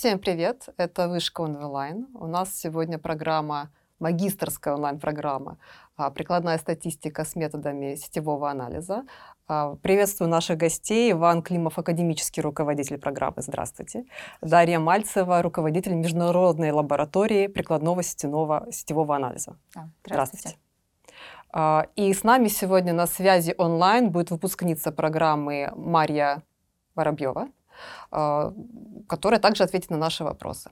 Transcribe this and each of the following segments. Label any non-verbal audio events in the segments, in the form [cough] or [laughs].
Всем привет! Это Вышка онлайн. У нас сегодня программа, магистрская онлайн-программа а, «Прикладная статистика с методами сетевого анализа». А, приветствую наших гостей. Иван Климов, академический руководитель программы. Здравствуйте. Дарья Мальцева, руководитель Международной лаборатории прикладного сетевого, сетевого анализа. А, здравствуйте. здравствуйте. И с нами сегодня на связи онлайн будет выпускница программы Марья Воробьева. А, которая также ответит на наши вопросы.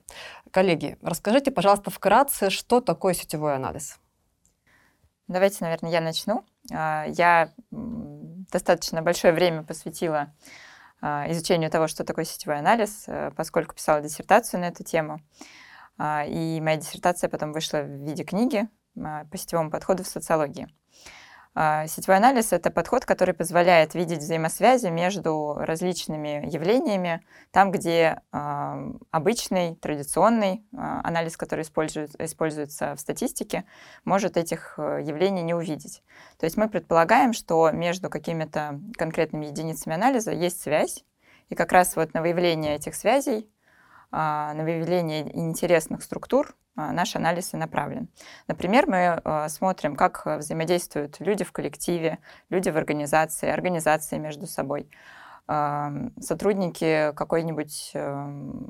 Коллеги, расскажите, пожалуйста, вкратце, что такое сетевой анализ? Давайте, наверное, я начну. А, я достаточно большое время посвятила а, изучению того, что такое сетевой анализ, э, поскольку писала диссертацию на эту тему. И моя диссертация потом вышла в виде книги по сетевому подходу в социологии. А, сетевой анализ — это подход, который позволяет видеть взаимосвязи между различными явлениями, там, где э, обычный, традиционный э, анализ, который используется в статистике, может этих э, явлений не увидеть. То есть мы предполагаем, что между какими-то конкретными единицами анализа есть связь, и как раз вот на выявление этих связей, на выявление интересных структур а, наш анализ и направлен. Например, мы а, смотрим, как взаимодействуют люди в коллективе, люди в организации, организации между собой а, сотрудники какой-нибудь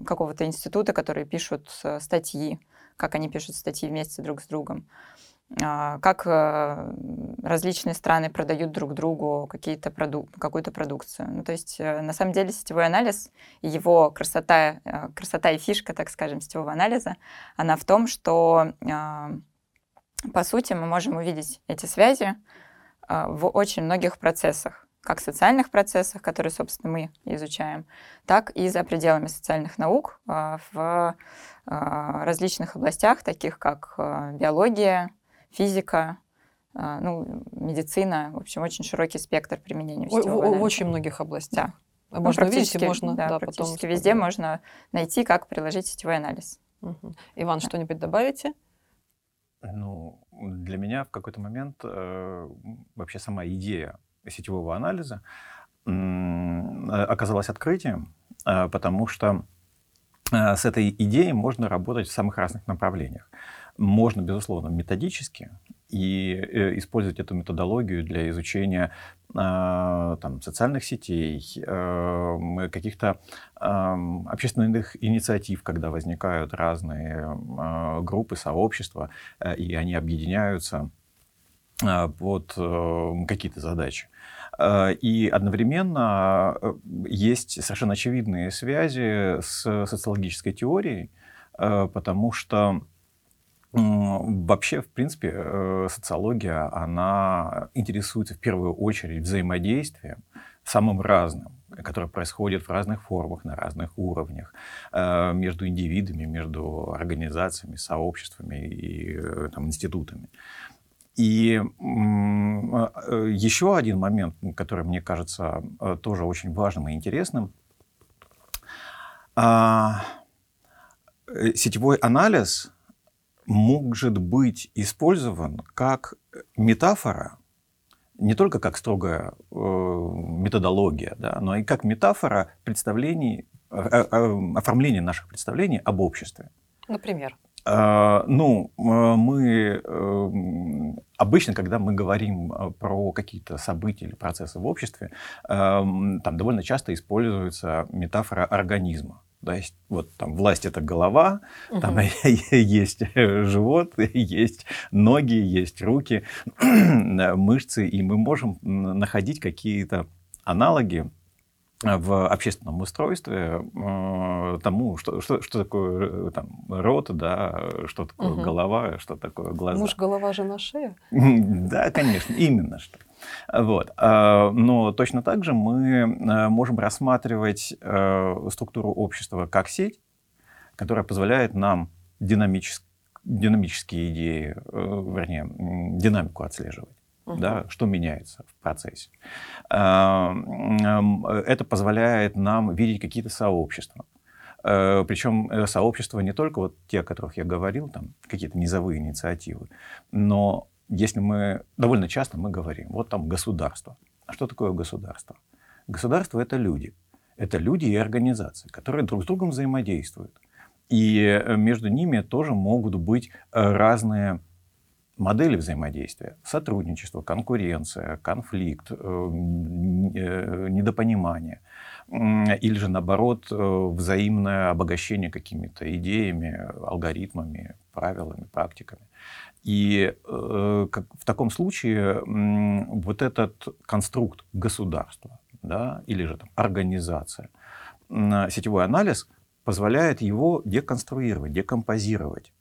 какого-то института, которые пишут э, статьи, как они пишут статьи вместе друг с другом. А, как э, различные страны продают друг другу какие-то проду какую-то продукцию. Ну, то есть, э, на самом деле, сетевой анализ его красота, э, красота и фишка, так скажем, сетевого анализа, она в том, что, а, по сути, мы можем увидеть эти связи а, в очень многих процессах как социальных процессах, которые, собственно, мы изучаем, так и за пределами социальных наук в различных областях, таких как биология, физика, а, ну, медицина, в общем, очень широкий спектр применения в, в очень многих областях. Да. Можно ну, увидеть, и можно да, да, практически потом везде можно найти, как приложить сетевой анализ. Угу. Иван, да. что-нибудь добавите? Ну, для меня в какой-то момент э, вообще сама идея сетевого анализа э, оказалась открытием, э, потому что э, с этой идеей можно работать в самых разных направлениях. Можно, безусловно, методически и э, использовать эту методологию для изучения э, там, социальных сетей, э, каких-то общественных инициатив, когда возникают разные группы, сообщества, и они объединяются под какие-то задачи. И одновременно есть совершенно очевидные связи с социологической теорией, потому что Вообще, в принципе, э, социология, она интересуется в первую очередь взаимодействием самым разным, которое происходит в разных формах, на разных уровнях, э, между индивидами, между организациями, сообществами и э, там, институтами. И еще один момент, который мне кажется тоже очень важным и интересным, а, сетевой анализ может быть использован как метафора, не только как строгая э, методология, да, но и как метафора представлений, э, э, оформления наших представлений об обществе. Например? Э, ну, э, мы э, обычно, когда мы говорим про какие-то события или процессы в обществе, там довольно часто используется метафора организма. То есть вот там власть это голова, угу. там [laughs] есть живот, есть ноги, есть руки, [clears throat] мышцы, и мы можем находить какие-то аналоги в общественном устройстве э, тому, что, что, что такое э, там, рот, да, что такое угу. голова, что такое глаза. Муж, голова, жена, шея? [laughs] Да, конечно, именно что. Вот. А, но точно так же мы э, можем рассматривать структуру общества как сеть, которая позволяет нам динамически динамические идеи, вернее, динамику отслеживать угу. да, что меняется в процессе. Это позволяет нам видеть какие-то сообщества. Э, Причем э, сообщества не только вот те, о которых я говорил, там какие-то низовые инициативы, но если мы довольно часто мы говорим, вот там государство. А что такое государство? Государство это люди. Это люди и организации, которые друг с другом взаимодействуют. И между ними тоже могут быть разные модели взаимодействия. Сотрудничество, конкуренция, конфликт, недопонимание. Или же, наоборот, взаимное обогащение какими-то идеями, алгоритмами, правилами, практиками. И э, как, в таком случае э, вот этот конструкт государства да, или же там, организация, э, сетевой анализ позволяет его деконструировать, декомпозировать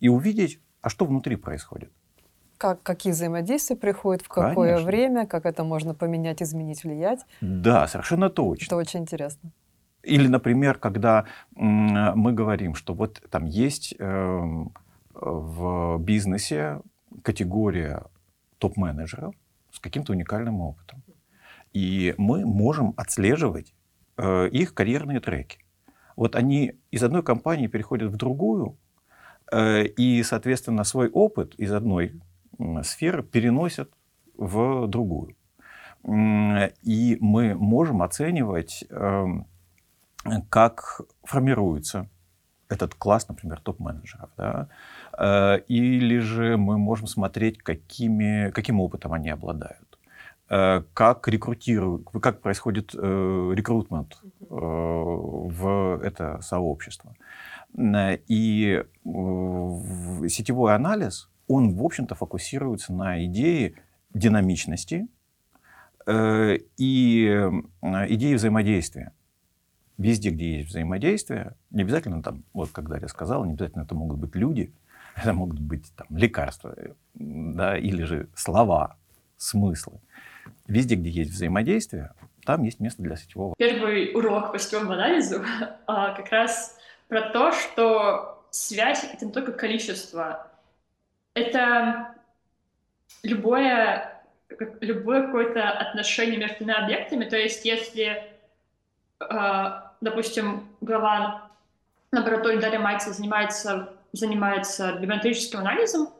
и увидеть, а что внутри происходит. Как, какие взаимодействия приходят, в какое Конечно. время, как это можно поменять, изменить, влиять. Да, совершенно точно. Это очень интересно. Или, например, когда мы говорим, что вот там есть э, в бизнесе категория топ-менеджеров с каким-то уникальным опытом. И мы можем отслеживать э, их карьерные треки. Вот они из одной компании переходят в другую, э, и, соответственно, свой опыт из одной сферы переносят в другую. И мы можем оценивать, э, как формируется этот класс, например, топ-менеджеров. Да? Э, или же мы можем смотреть, какими, каким опытом они обладают. Э, как рекрутируют, как происходит э, рекрутмент в это сообщество. И сетевой анализ, он, в общем-то, фокусируется на идее динамичности и идеи взаимодействия. Везде, где есть взаимодействие, не обязательно там, вот как Дарья сказала, не обязательно это могут быть люди, это могут быть там лекарства, да, или же слова, смыслы. Везде, где есть взаимодействие, там есть место для сетевого. Первый урок по сетевому анализу а, как раз про то, что связь — это не только количество, это любое, любое какое-то отношение между двумя объектами. То есть если а, допустим, глава лаборатории Дарья Майца занимается, занимается библиометрическим анализом,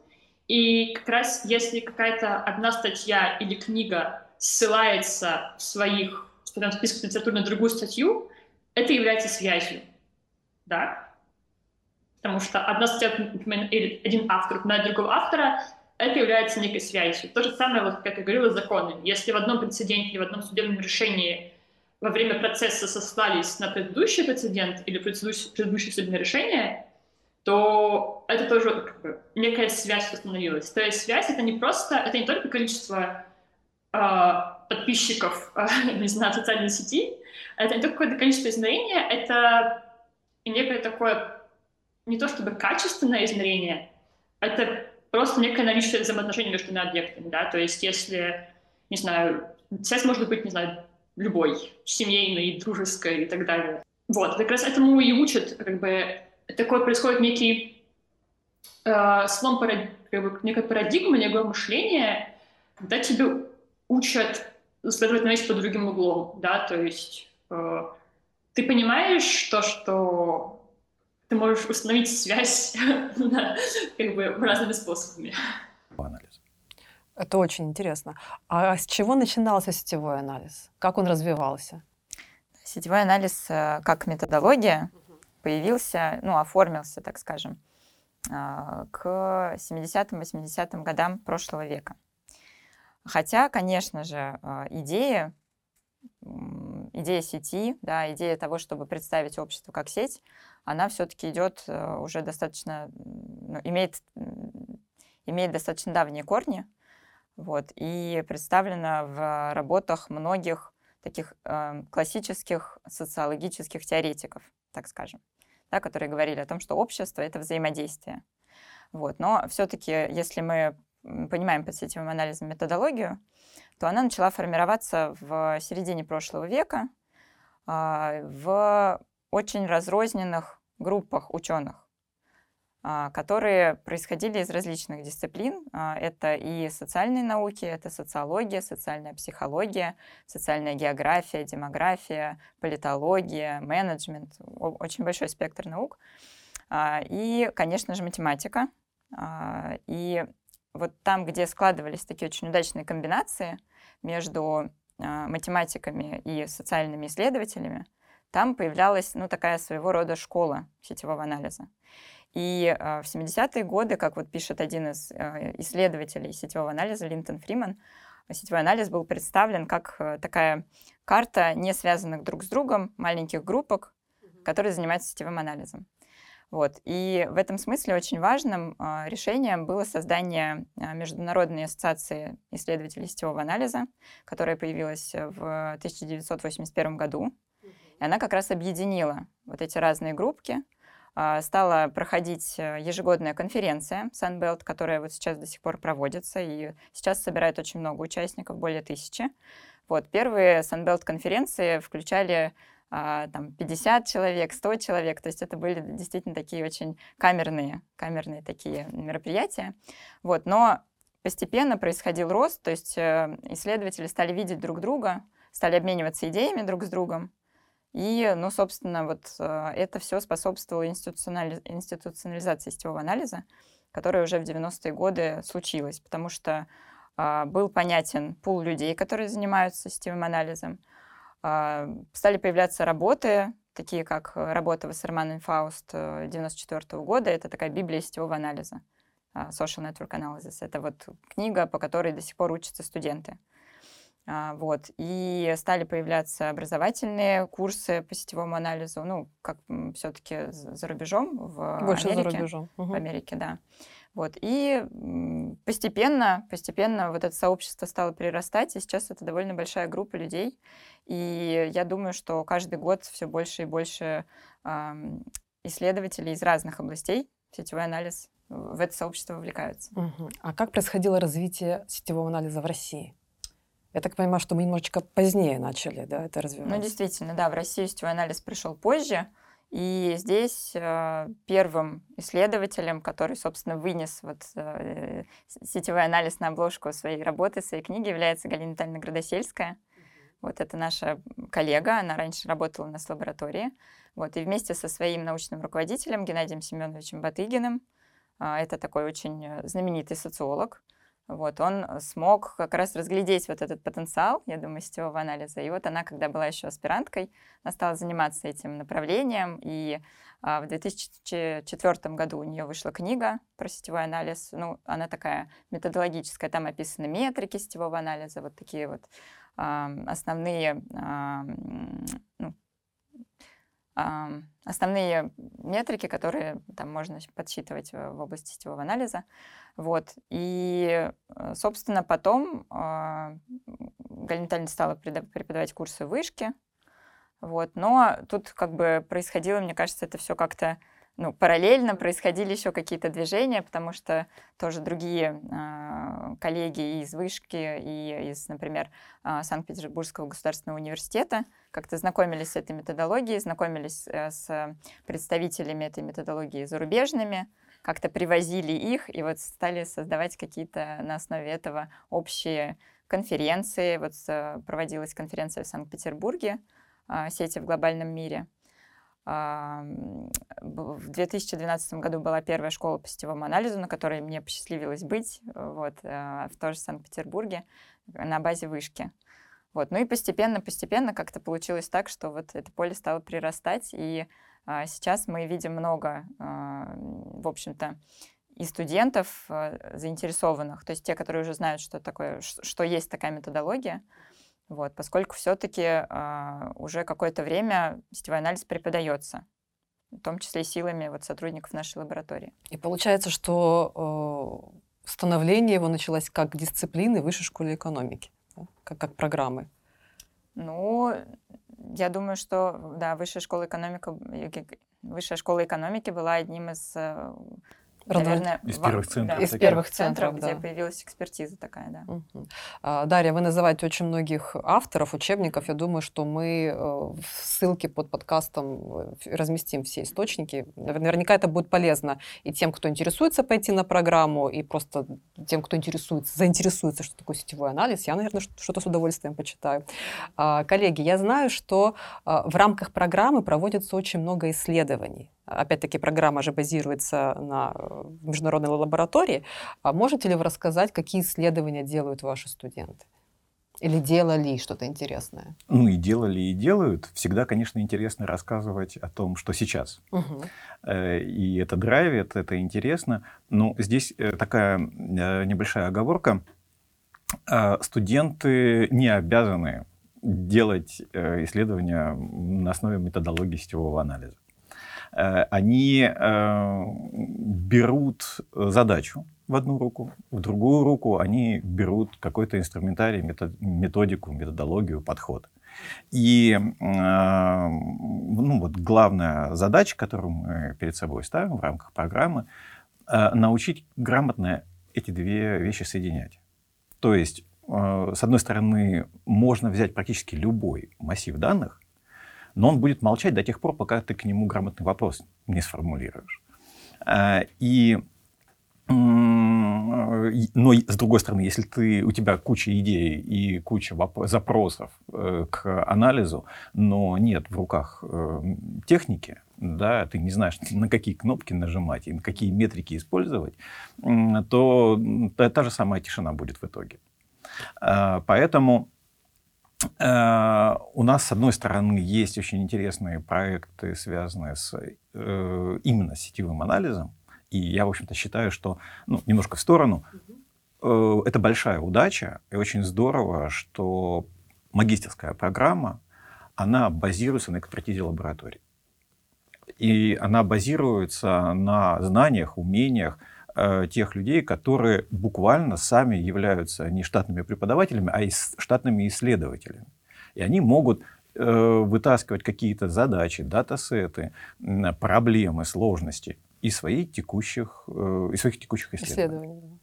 и как раз если какая-то одна статья или книга ссылается в своих в списках литературы на другую статью, это является связью. Да? Потому что одна статья, например, или один автор упоминает другого автора, это является некой связью. То же самое, вот, как я говорила, законы. Если в одном прецеденте или в одном судебном решении во время процесса сослались на предыдущий прецедент или предыдущее судебное решение, то это тоже как бы, некая связь установилась. То есть связь это не просто, это не только количество э, подписчиков, э, [laughs] не знаю, социальной сети, это не только какое-то количество измерения, это некое такое, не то чтобы качественное измерение, это просто некое наличие взаимоотношений между объектами, да, то есть если, не знаю, связь может быть, не знаю, любой, семейной, дружеской и так далее. Вот, как раз этому и учат, как бы, такой происходит некий э, слом, парад... некая парадигма, некое мышление, когда тебе учат следовать на вещь под другим углом, да, то есть э, ты понимаешь то, что ты можешь установить связь [laughs] как бы разными способами. Анализ. Это очень интересно. А с чего начинался сетевой анализ? Как он развивался? Сетевой анализ э, как методология появился, ну, оформился, так скажем, а, к 70-м, 80-м годам прошлого века. Хотя, конечно же, а, идея, идея сети, да, идея того, чтобы представить общество как сеть, она все-таки идет э, уже достаточно, ну, имеет, имеет достаточно давние корни, вот, и представлена в работах многих таких э, классических социологических теоретиков, так скажем, да, которые говорили о том, что общество — это взаимодействие. Вот. Но все-таки, если мы понимаем под сетевым анализом методологию, то она начала формироваться в середине прошлого века э, в очень разрозненных группах ученых. А, которые происходили из различных дисциплин. А, это и социальные науки, это социология, социальная психология, социальная география, демография, политология, менеджмент, очень большой спектр наук. А, и, конечно же, математика. И вот там, где складывались такие очень удачные комбинации между математиками и социальными исследователями, там появлялась ну, такая своего рода школа сетевого анализа. И э, в 70-е годы, как вот пишет один из э, исследователей сетевого анализа, Линтон Фриман, сетевой анализ был представлен как э, такая карта не связанных друг с другом маленьких группок, которые занимаются сетевым анализом. Вот. И в этом смысле очень важным э, решением было создание Международной ассоциации исследователей сетевого анализа, которая появилась в 1981 году. И она как раз объединила вот эти разные группки, стала проходить ежегодная конференция Sunbelt, которая вот сейчас до сих пор проводится, и сейчас собирает очень много участников, более тысячи. Вот, первые Sunbelt конференции включали а, там 50 человек, 100 человек. То есть это были действительно такие очень камерные, камерные такие мероприятия. Вот. Но постепенно происходил рост, то есть э, исследователи стали видеть друг друга, стали обмениваться идеями друг с другом. И, ну, собственно, вот э, это все способствовало институционали... институционализации сетевого анализа, которая уже в 90-е годы случилась, потому что а, был понятен пул людей, которые занимаются сетевым анализом, а, стали появляться работы, такие как работа Вассерман и Фауст 1994 года. Это такая библия сетевого анализа, а, Social Network Analysis. Это вот книга, по которой до сих пор учатся студенты. А, вот. И стали появляться образовательные курсы по сетевому анализу, ну, как все-таки за рубежом, в Больше Америке. за рубежом. В Америке, да. Вот. И постепенно, постепенно вот это сообщество стало прирастать, и сейчас это довольно большая группа людей. И я думаю, что каждый год все больше и больше э, исследователей из разных областей сетевой анализ в это сообщество вовлекаются. Угу. А как происходило развитие сетевого анализа в России? Я так понимаю, что мы немножечко позднее начали да, это развивать. Ну, действительно, да, в Россию сетевой анализ пришел позже. И здесь э, первым исследователем, который, собственно, вынес вот, э, сетевой анализ на обложку своей работы, своей книги, является Галина Витальевна Градосельская. Вот это наша коллега, она раньше работала у нас в лаборатории. Вот, и вместе со своим научным руководителем Геннадием Семеновичем Батыгиным, э, это такой очень знаменитый социолог, вот, он смог как раз разглядеть вот этот потенциал, я думаю, сетевого анализа. И вот она, когда была еще аспиранткой, она стала заниматься этим направлением. И а, в 2004 году у нее вышла книга про сетевой анализ. Ну, она такая методологическая, там описаны метрики сетевого анализа, вот такие вот а, основные а, ну, основные метрики, которые там можно подсчитывать в области сетевого анализа. Вот. И, э, собственно, потом э, Галина стала преподавать курсы вышки. Вот. Но тут как бы происходило, мне кажется, это все как-то ну, параллельно происходили еще какие-то движения, потому что тоже другие э, коллеги из Вышки и из, например, э, Санкт-Петербургского государственного университета как-то знакомились с этой методологией, знакомились э, с представителями этой методологии зарубежными, как-то привозили их и вот стали создавать какие-то на основе этого общие конференции. Вот э, проводилась конференция в Санкт-Петербурге э, «Сети в глобальном мире», в 2012 году была первая школа по сетевому анализу, на которой мне посчастливилось быть, вот, э, в тоже Санкт-Петербурге, на базе вышки. Вот. Ну и постепенно-постепенно как-то получилось так, что вот это поле стало прирастать, и а, сейчас мы видим много, а, в общем-то, и студентов а, заинтересованных, то есть те, которые уже знают, что такое, что есть такая методология, вот, поскольку все-таки э, уже какое-то время сетевой анализ преподается, в том числе силами вот, сотрудников нашей лаборатории. И получается, что э, становление его началось как дисциплины в высшей школе экономики, да? как, как программы. Ну, я думаю, что да, высшая школа экономики, высшая школа экономики была одним из э, Наверное, из первых центров. Да, из первых центров, да. где появилась экспертиза такая, да. Угу. Дарья, вы называете очень многих авторов, учебников. Я думаю, что мы э, в ссылке под подкастом э, разместим все источники. Наверняка это будет полезно и тем, кто интересуется пойти на программу, и просто тем, кто интересуется, заинтересуется, что такое сетевой анализ. Я, наверное, что-то с удовольствием почитаю. А, коллеги, я знаю, что а, в рамках программы проводится очень много исследований. Опять-таки, программа же базируется на э, международной лаборатории. А можете ли вы рассказать, какие исследования делают ваши студенты? Или делали что-то интересное? Ну и делали, и делают. Всегда, конечно, интересно рассказывать о том, что сейчас. Угу. И это драйвит, это интересно. Но здесь э, такая небольшая оговорка. Студенты не обязаны делать исследования на основе методологии сетевого анализа. Они берут задачу, в одну руку, в другую руку они берут какой-то инструментарий, методику, методологию, подход. И э, ну, вот главная задача, которую мы перед собой ставим в рамках программы, э, научить грамотно эти две вещи соединять. То есть, э, с одной стороны, можно взять практически любой массив данных, но он будет молчать до тех пор, пока ты к нему грамотный вопрос не сформулируешь. И но с другой стороны, если ты, у тебя куча идей и куча запросов э, к анализу, но нет в руках э, техники, да, ты не знаешь, на какие кнопки нажимать и на какие метрики использовать, то та, та же самая тишина будет в итоге. Э, поэтому э, у нас, с одной стороны, есть очень интересные проекты, связанные с, э, именно сетевым анализом, и я, в общем-то, считаю, что, ну, немножко в сторону, э, это большая удача, и очень здорово, что магистерская программа, она базируется на экспертизе лаборатории. И она базируется на знаниях, умениях э, тех людей, которые буквально сами являются не штатными преподавателями, а и штатными исследователями. И они могут э, вытаскивать какие-то задачи, датасеты, проблемы, сложности и своих текущих, э, и своих текущих исследований. исследований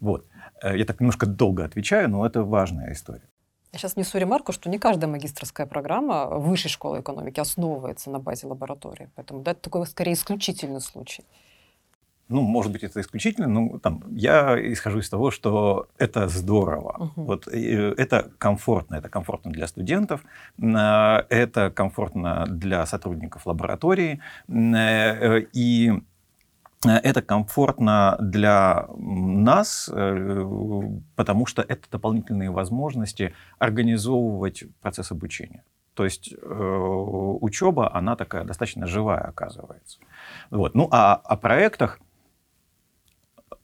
Вот. Э, я так немножко долго отвечаю, но это важная история. Я сейчас несу ремарку, что не каждая магистрская программа высшей школы экономики основывается на базе лаборатории. Поэтому да, это такой скорее исключительный случай. Ну, может быть, это исключительно, но там, я исхожу из того, что это здорово. Угу. Вот, э, это комфортно. Это комфортно для студентов, это комфортно для сотрудников лаборатории. И Э, это комфортно для нас, э, потому что это дополнительные возможности организовывать процесс обучения. То есть э, учеба, она такая достаточно живая оказывается. Вот. Ну а о проектах, э,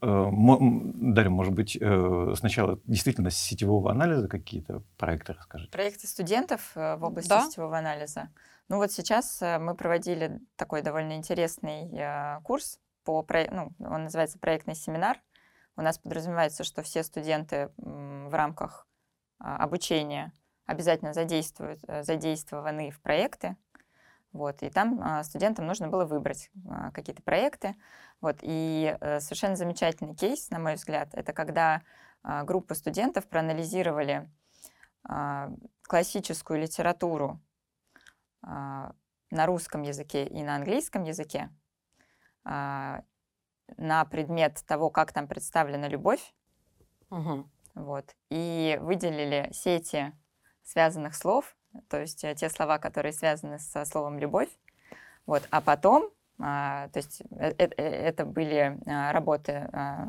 Дарья, может быть, э, сначала действительно с сетевого анализа какие-то проекты расскажите? Проекты студентов в области да? сетевого анализа. Ну вот сейчас мы проводили такой довольно интересный курс по, ну, он называется проектный семинар. У нас подразумевается, что все студенты в рамках а, обучения обязательно задействуют, э, задействованы в проекты. Вот, и там а, студентам нужно было выбрать а, какие-то проекты. Вот, и э, совершенно замечательный кейс, на мой взгляд, это когда группа студентов проанализировали классическую литературу на русском языке и на английском языке а, на предмет того, как там представлена любовь. Угу. Вот. И выделили сети связанных слов, то есть э, те слова, которые связаны со словом любовь. Вот. А потом, а, то есть это, э, это были а, работы а,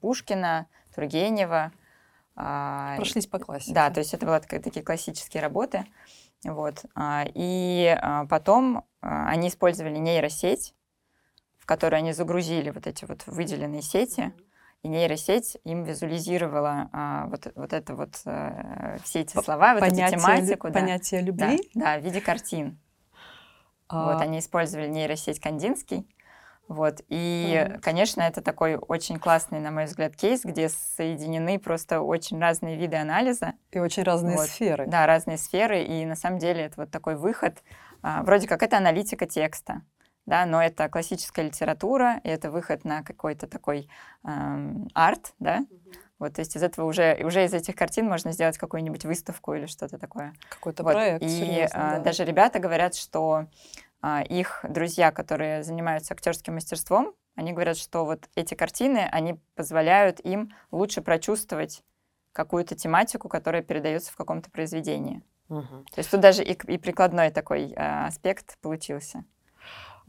Пушкина, Тургенева. Прошлись по классике. Да, то есть это были такие классические работы. Вот. И потом они использовали нейросеть в которую они загрузили вот эти вот выделенные сети, и нейросеть им визуализировала а, вот, вот это вот а, все эти слова, вот понятие, эту тематику. Да. Понятие любви? Да, да, в виде картин. А... Вот, они использовали нейросеть Кандинский. Вот, и, mm-hmm. конечно, это такой очень классный, на мой взгляд, кейс, где соединены просто очень разные виды анализа. И очень разные вот. сферы. Да, разные сферы, и на самом деле это вот такой выход, а, вроде как это аналитика текста, да, но это классическая литература, и это выход на какой-то такой эм, арт, да, mm-hmm. вот, то есть из этого уже, уже из этих картин можно сделать какую-нибудь выставку или что-то такое. Какой-то вот. проект, И серьезно, э, да. даже ребята говорят, что э, их друзья, которые занимаются актерским мастерством, они говорят, что вот эти картины, они позволяют им лучше прочувствовать какую-то тематику, которая передается в каком-то произведении. Угу. То есть тут даже и, и прикладной такой э, аспект получился.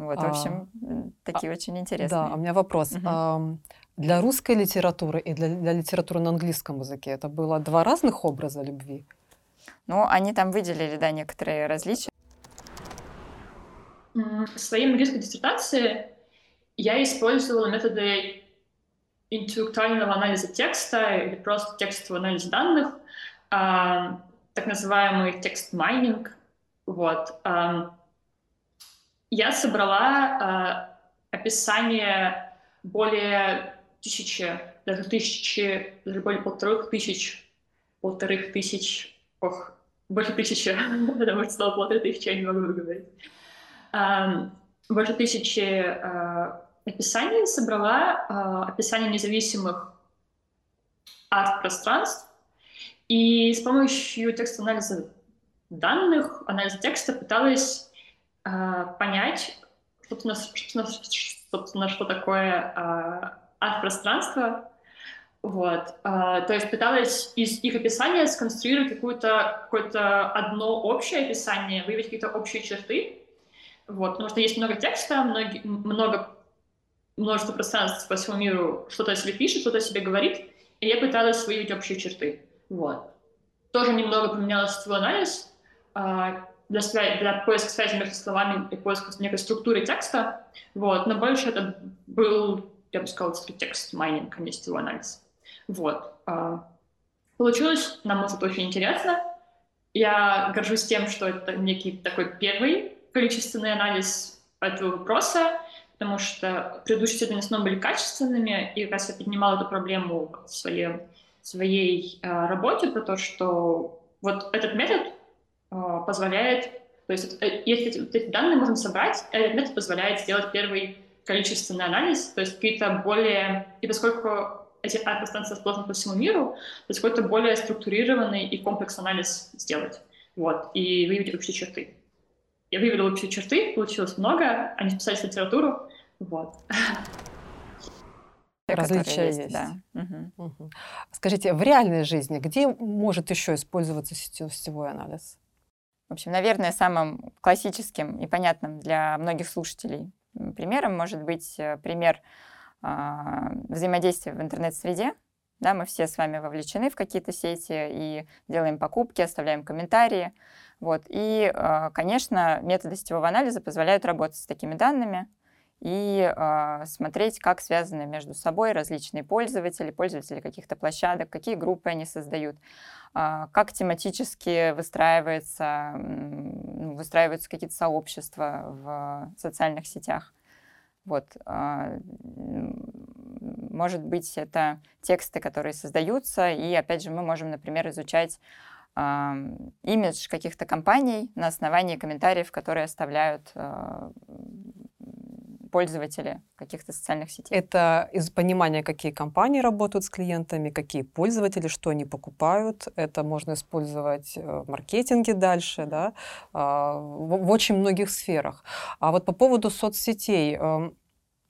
Вот, в общем, а, такие а, очень интересные. Да, у меня вопрос. Угу. А, Для русской литературы и для, для литературы на английском языке это было два разных образа любви? Ну, они там выделили, да, некоторые различия. В своей магистрской диссертации я использовала методы интеллектуального анализа текста или просто текстового анализа данных, а, так называемый text mining. Вот. А, я собрала а, описание более тысячи, даже тысячи, даже более полторы тысяч, полторы тысяч, ох, больше тысячи, [laughs] потому что слово полторы тысячи я не могу выговорить. Больше тысячи описаний собрала, описание независимых арт-пространств, и с помощью текстового анализа данных, анализа текста пыталась э, понять, собственно, собственно, собственно, что такое э, арт-пространство. Вот. Э, то есть пыталась из их описания сконструировать какое-то какое одно общее описание, выявить какие-то общие черты. Вот. Потому что есть много текста, много, много множество пространств по всему миру что-то о себе пишет, что-то о себе говорит, и я пыталась выявить общие черты. Вот. Тоже немного поменялся свой анализ а, для, связи, для поиска связи между словами и поиска некой структуры текста, вот, но больше это был, я бы сказала, текст майнинг, а не сетевой анализ. Вот. А, получилось, на мой очень интересно. Я горжусь тем, что это некий такой первый количественный анализ этого вопроса, потому что предыдущие исследования основном были качественными, и как раз я поднимала эту проблему в своей своей э, работе про то, что вот этот метод позволяет, то есть э, если эти данные можно собрать, этот метод позволяет сделать первый количественный анализ, то есть какие-то более, и поскольку эти пространства расположены по всему миру, то есть какой-то более структурированный и комплексный анализ сделать, вот, и выявить общие черты. Я выявила общие черты, получилось много, они списались в литературу, вот. Различия есть, есть. Да. Угу. Угу. Скажите, в реальной жизни где может еще использоваться сетевой анализ? В общем, наверное, самым классическим и понятным для многих слушателей примером может быть э, пример э, взаимодействия в интернет-среде. Да, мы все с вами вовлечены в какие-то сети и делаем покупки, оставляем комментарии. Вот. И, э, конечно, методы сетевого анализа позволяют работать с такими данными, и э, смотреть, как связаны между собой различные пользователи, пользователи каких-то площадок, какие группы они создают, э, как тематически выстраивается, ну, выстраиваются какие-то сообщества в социальных сетях. Вот. Э, может быть, это тексты, которые создаются, и опять же мы можем, например, изучать имидж каких-то компаний на основании комментариев, которые оставляют пользователи каких-то социальных сетей? Это из понимания, какие компании работают с клиентами, какие пользователи, что они покупают. Это можно использовать э, в маркетинге дальше, да, а, в очень многих сферах. А вот по поводу соцсетей, эм,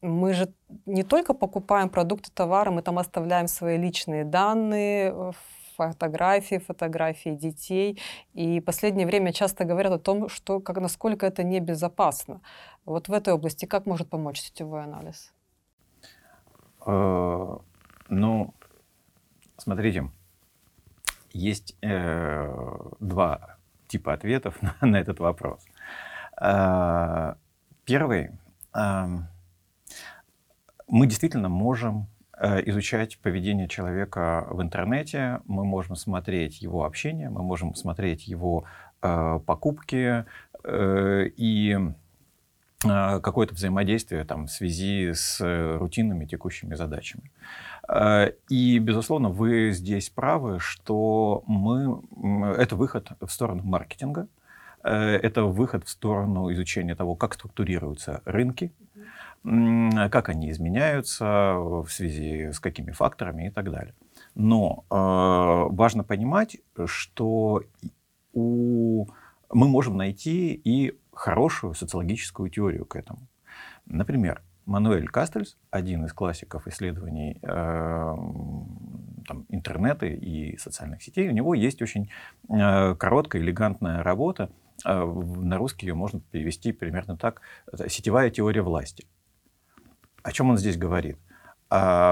мы же не только покупаем продукты, товары, мы там оставляем свои личные данные, э, фотографии, фотографии детей. И в последнее время часто говорят о том, что как, насколько это небезопасно. Вот в этой области как может помочь сетевой анализ? Э, ну, смотрите, есть э, два типа ответов на, [laughs] на этот вопрос. Э, первый. Э, мы действительно можем э, изучать поведение человека в интернете, мы можем смотреть его общение, мы можем смотреть его э, покупки и а, какое-то взаимодействие там, в связи с э, рутинными текущими задачами. А, и, безусловно, вы здесь правы, что мы, это выход в сторону маркетинга, э, это выход в сторону изучения того, как структурируются рынки, как они изменяются в связи с какими факторами и так далее. Но э, важно понимать, что у, мы можем найти и хорошую социологическую теорию к этому. Например, Мануэль Кастельс, один из классиков исследований э, там, интернета и социальных сетей, у него есть очень э, короткая, элегантная работа. Э, на русский ее можно перевести примерно так. «Сетевая теория власти». О чем он здесь говорит?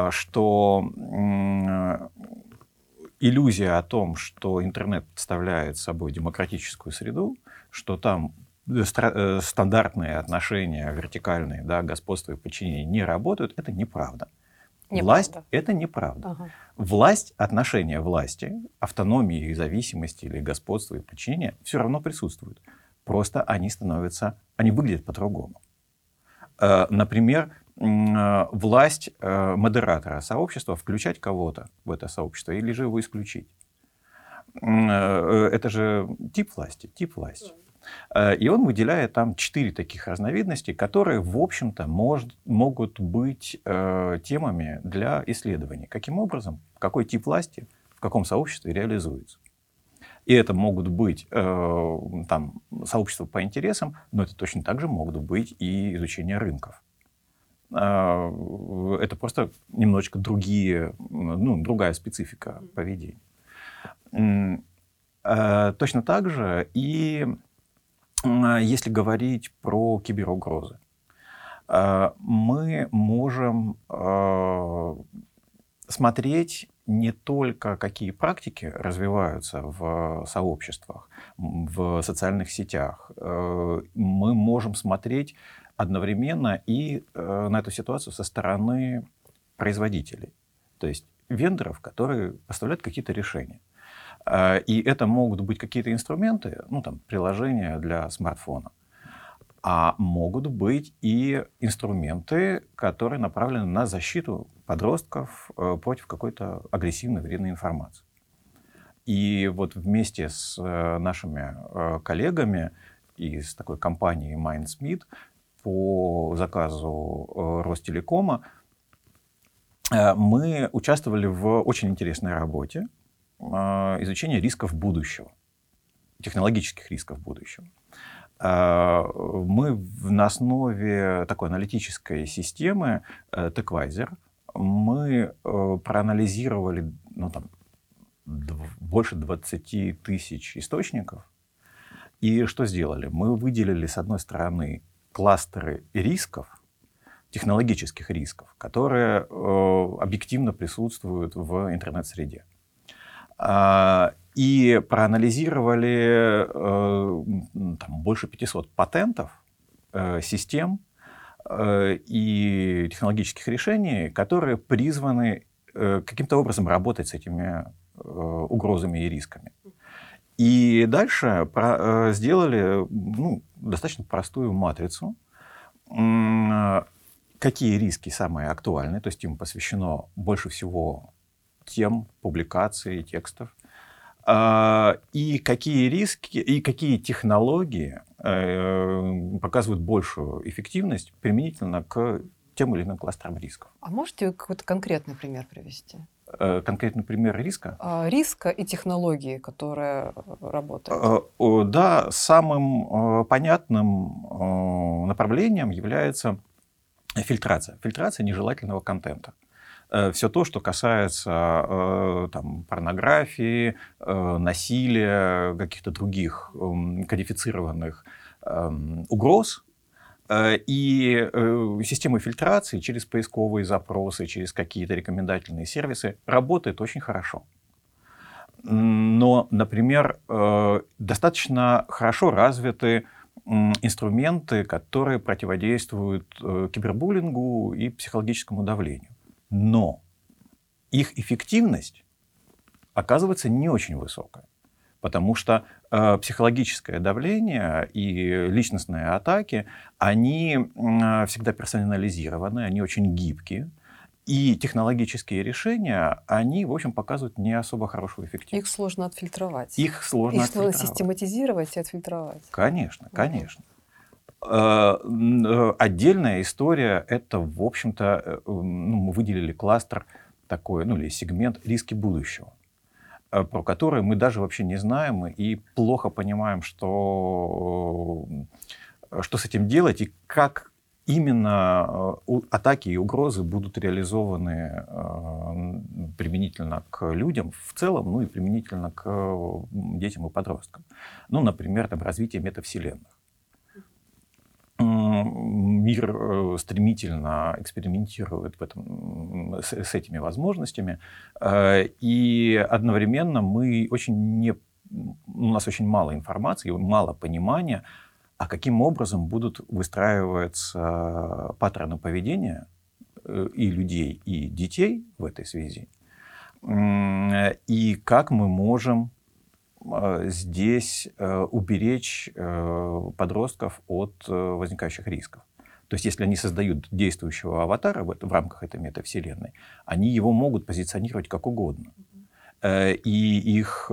что иллюзия о том, что интернет представляет собой демократическую среду, что там э, э, стандартные отношения, вертикальные, да, господство и подчинение не работают, это неправда. Неправда. Власть — это неправда. Ага. Власть, отношения власти, автономии и зависимости или господства и подчинения все равно присутствуют. Просто они становятся, они выглядят по-другому. Э, например, э, власть э, модератора сообщества включать кого-то в это сообщество или же его исключить. Это же тип власти, тип власти. И он выделяет там четыре таких разновидности, которые, в общем-то, может, могут быть э, темами для исследований. Каким образом, какой тип власти в каком сообществе реализуется. И это могут быть э, там, сообщества по интересам, но это точно так же могут быть и изучение рынков. Э, это просто немножечко другие, ну, другая специфика поведения. Э, точно так же и если говорить про киберугрозы. Э, мы можем э, смотреть не только какие практики развиваются в сообществах, в социальных сетях. Э, мы можем смотреть одновременно и э, на эту ситуацию со стороны производителей, то есть вендоров, которые поставляют какие-то решения. Э, и это могут быть какие-то инструменты, ну там приложения для смартфона, а могут быть и инструменты, которые направлены на защиту подростков э, против какой-то агрессивной вредной информации. И вот вместе с э, нашими коллегами из такой компании Mindsmith по заказу Ростелекома мы участвовали в очень интересной работе изучения рисков будущего, технологических рисков будущего. А, мы на основе такой аналитической системы TechVisor мы э, проанализировали ну, там, больше 20 тысяч источников. И что сделали? Мы выделили, с одной стороны, кластеры рисков, технологических рисков, которые э, объективно присутствуют в интернет-среде. Э, и проанализировали э, там, больше 500 патентов э, систем э, и технологических решений, которые призваны каким-то образом работать с этими угрозами и рисками. И дальше сделали ну, достаточно простую матрицу, какие риски самые актуальные, то есть им посвящено больше всего тем, публикаций, текстов, а, и какие риски и какие технологии э, показывают большую эффективность применительно к тем или иным кластерам рисков. А можете какой-то конкретный пример привести? Э, конкретный пример риска? А, риска и технологии, которые работают. Э, да, самым понятным направлением является фильтрация. Фильтрация нежелательного контента. Э, все то, что касается э, там, порнографии, э, насилия, каких-то других эм, кодифицированных эм, угроз, и система фильтрации через поисковые запросы, через какие-то рекомендательные сервисы работает очень хорошо. Но, например, достаточно хорошо развиты инструменты, которые противодействуют кибербуллингу и психологическому давлению но их эффективность оказывается не очень высокая. Потому что э, психологическое давление и личностные атаки, они э, всегда персонализированы, они очень гибкие. И технологические решения, они, в общем, показывают не особо хорошую эффективность. Их сложно отфильтровать. Их сложно Их отфильтровать. систематизировать и отфильтровать. Конечно, конечно. Э, э, отдельная история — это, в общем-то, э, ну, мы выделили кластер такой, ну или сегмент риски будущего про который мы даже вообще не знаем и плохо понимаем, что, что с этим делать и как именно атаки и угрозы будут реализованы применительно к людям в целом, ну и применительно к детям и подросткам. Ну, например, там, развитие метавселенных. Мир э, стремительно экспериментирует в этом, с, с этими возможностями, э, и одновременно мы очень не, у нас очень мало информации, мало понимания, а каким образом будут выстраиваться паттерны поведения э, и людей, и детей в этой связи, и как мы можем здесь э, уберечь э, подростков от э, возникающих рисков. То есть, если они создают действующего аватара в, рамках этой метавселенной, они его могут позиционировать как угодно. И их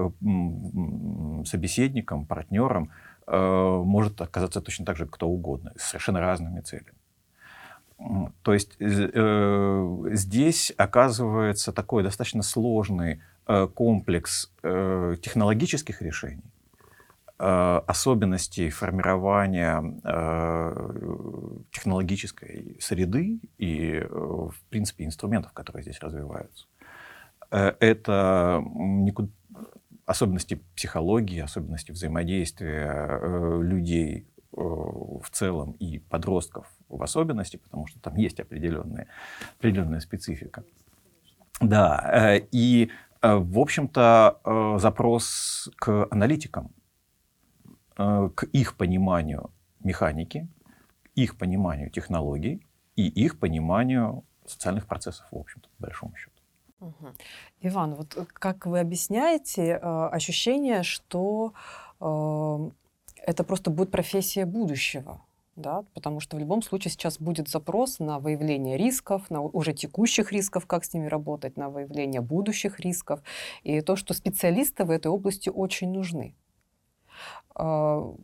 собеседникам, партнерам может оказаться точно так же кто угодно, с совершенно разными целями. То есть здесь оказывается такой достаточно сложный Э, комплекс э, технологических решений, э, особенностей формирования технологической среды и, в принципе, инструментов, которые здесь развиваются. Это особенности психологии, особенности взаимодействия людей в целом и подростков в особенности, потому что там есть определенные, определенная специфика. Да, и Э, в общем-то, э, запрос к аналитикам, э, к их пониманию механики, их пониманию технологий и их пониманию социальных процессов, в общем-то, по большому счету. Иван, вот как вы объясняете ощущение, что это просто будет профессия будущего? Да, потому что в любом случае сейчас будет запрос на выявление рисков, на уже текущих рисков, как с ними работать, на выявление будущих рисков, и то, что специалисты в этой области очень нужны. А,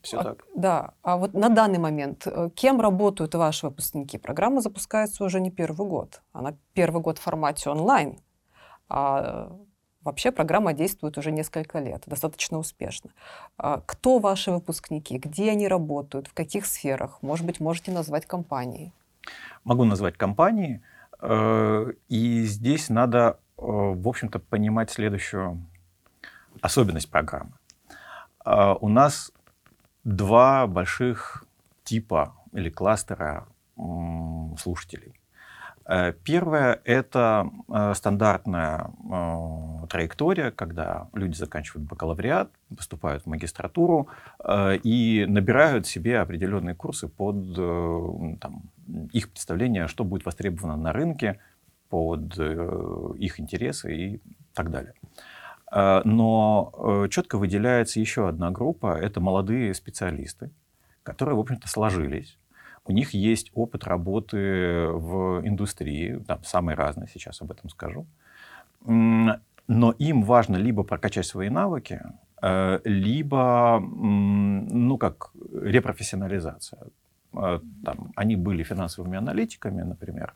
Все а, так. Да. А вот на данный момент э, кем работают ваши выпускники? Программа запускается уже не первый год. Она первый год в формате онлайн. А Вообще программа действует уже несколько лет, достаточно успешно. А кто ваши выпускники, где они работают, в каких сферах? Может быть, можете назвать компании? Могу назвать компании. Э, и здесь надо, э, в общем-то, понимать следующую особенность программы. Э, у нас два больших типа или кластера слушателей. Э, первое — это э, стандартная э, траектория, когда люди заканчивают бакалавриат, поступают в магистратуру и набирают себе определенные курсы под там, их представление, что будет востребовано на рынке, под их интересы и так далее. Но четко выделяется еще одна группа — это молодые специалисты, которые, в общем-то, сложились у них есть опыт работы в индустрии, там, самый разный, сейчас об этом скажу. Но им важно либо прокачать свои навыки, э, либо, ну, как репрофессионализация. Э, там, они были финансовыми аналитиками, например,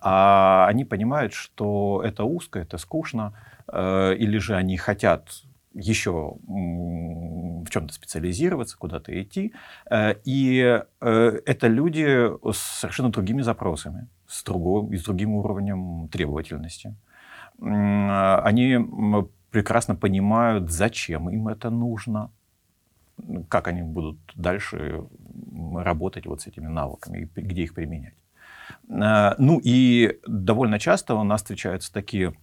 а они понимают, что это узко, это скучно, э, или же они хотят еще в чем-то специализироваться, куда-то идти. Э, и э, это люди с совершенно другими запросами, с, другим, с другим уровнем требовательности. Они прекрасно понимают, зачем им это нужно, как они будут дальше работать вот с этими навыками, где их применять. Э, ну и довольно часто у нас встречаются такие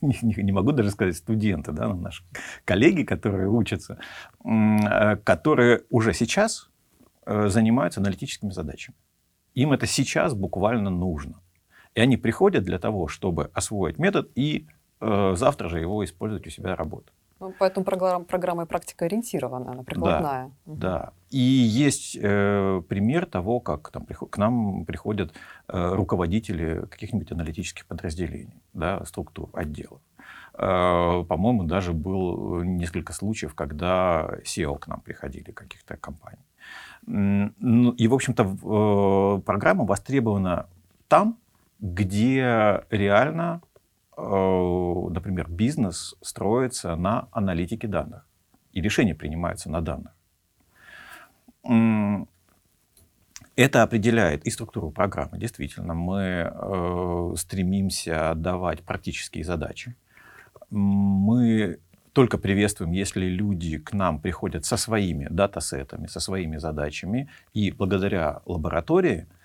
[laughs] не, не, могу даже сказать студенты, да, наши коллеги, которые учатся, э, которые уже сейчас э, занимаются аналитическими задачами. Им это сейчас буквально нужно. И они приходят для того, чтобы освоить метод и э, завтра же его использовать у себя работать. Ну, поэтому программа, программа и практика ориентирована, она прикладная. Да, угу. да. И есть э, пример того, как там, к нам приходят э, руководители каких-нибудь аналитических подразделений, да, структур, отделов. Э, по-моему, даже был несколько случаев, когда SEO к нам приходили каких-то компаний. Ну, и, в общем-то, э, программа востребована там, где реально Э, например, бизнес строится на аналитике данных, и решения принимаются на данных. Это определяет и структуру программы. Действительно, мы э, стремимся давать практические задачи. Мы только приветствуем, если люди к нам приходят со своими датасетами, со своими задачами, и благодаря лаборатории э,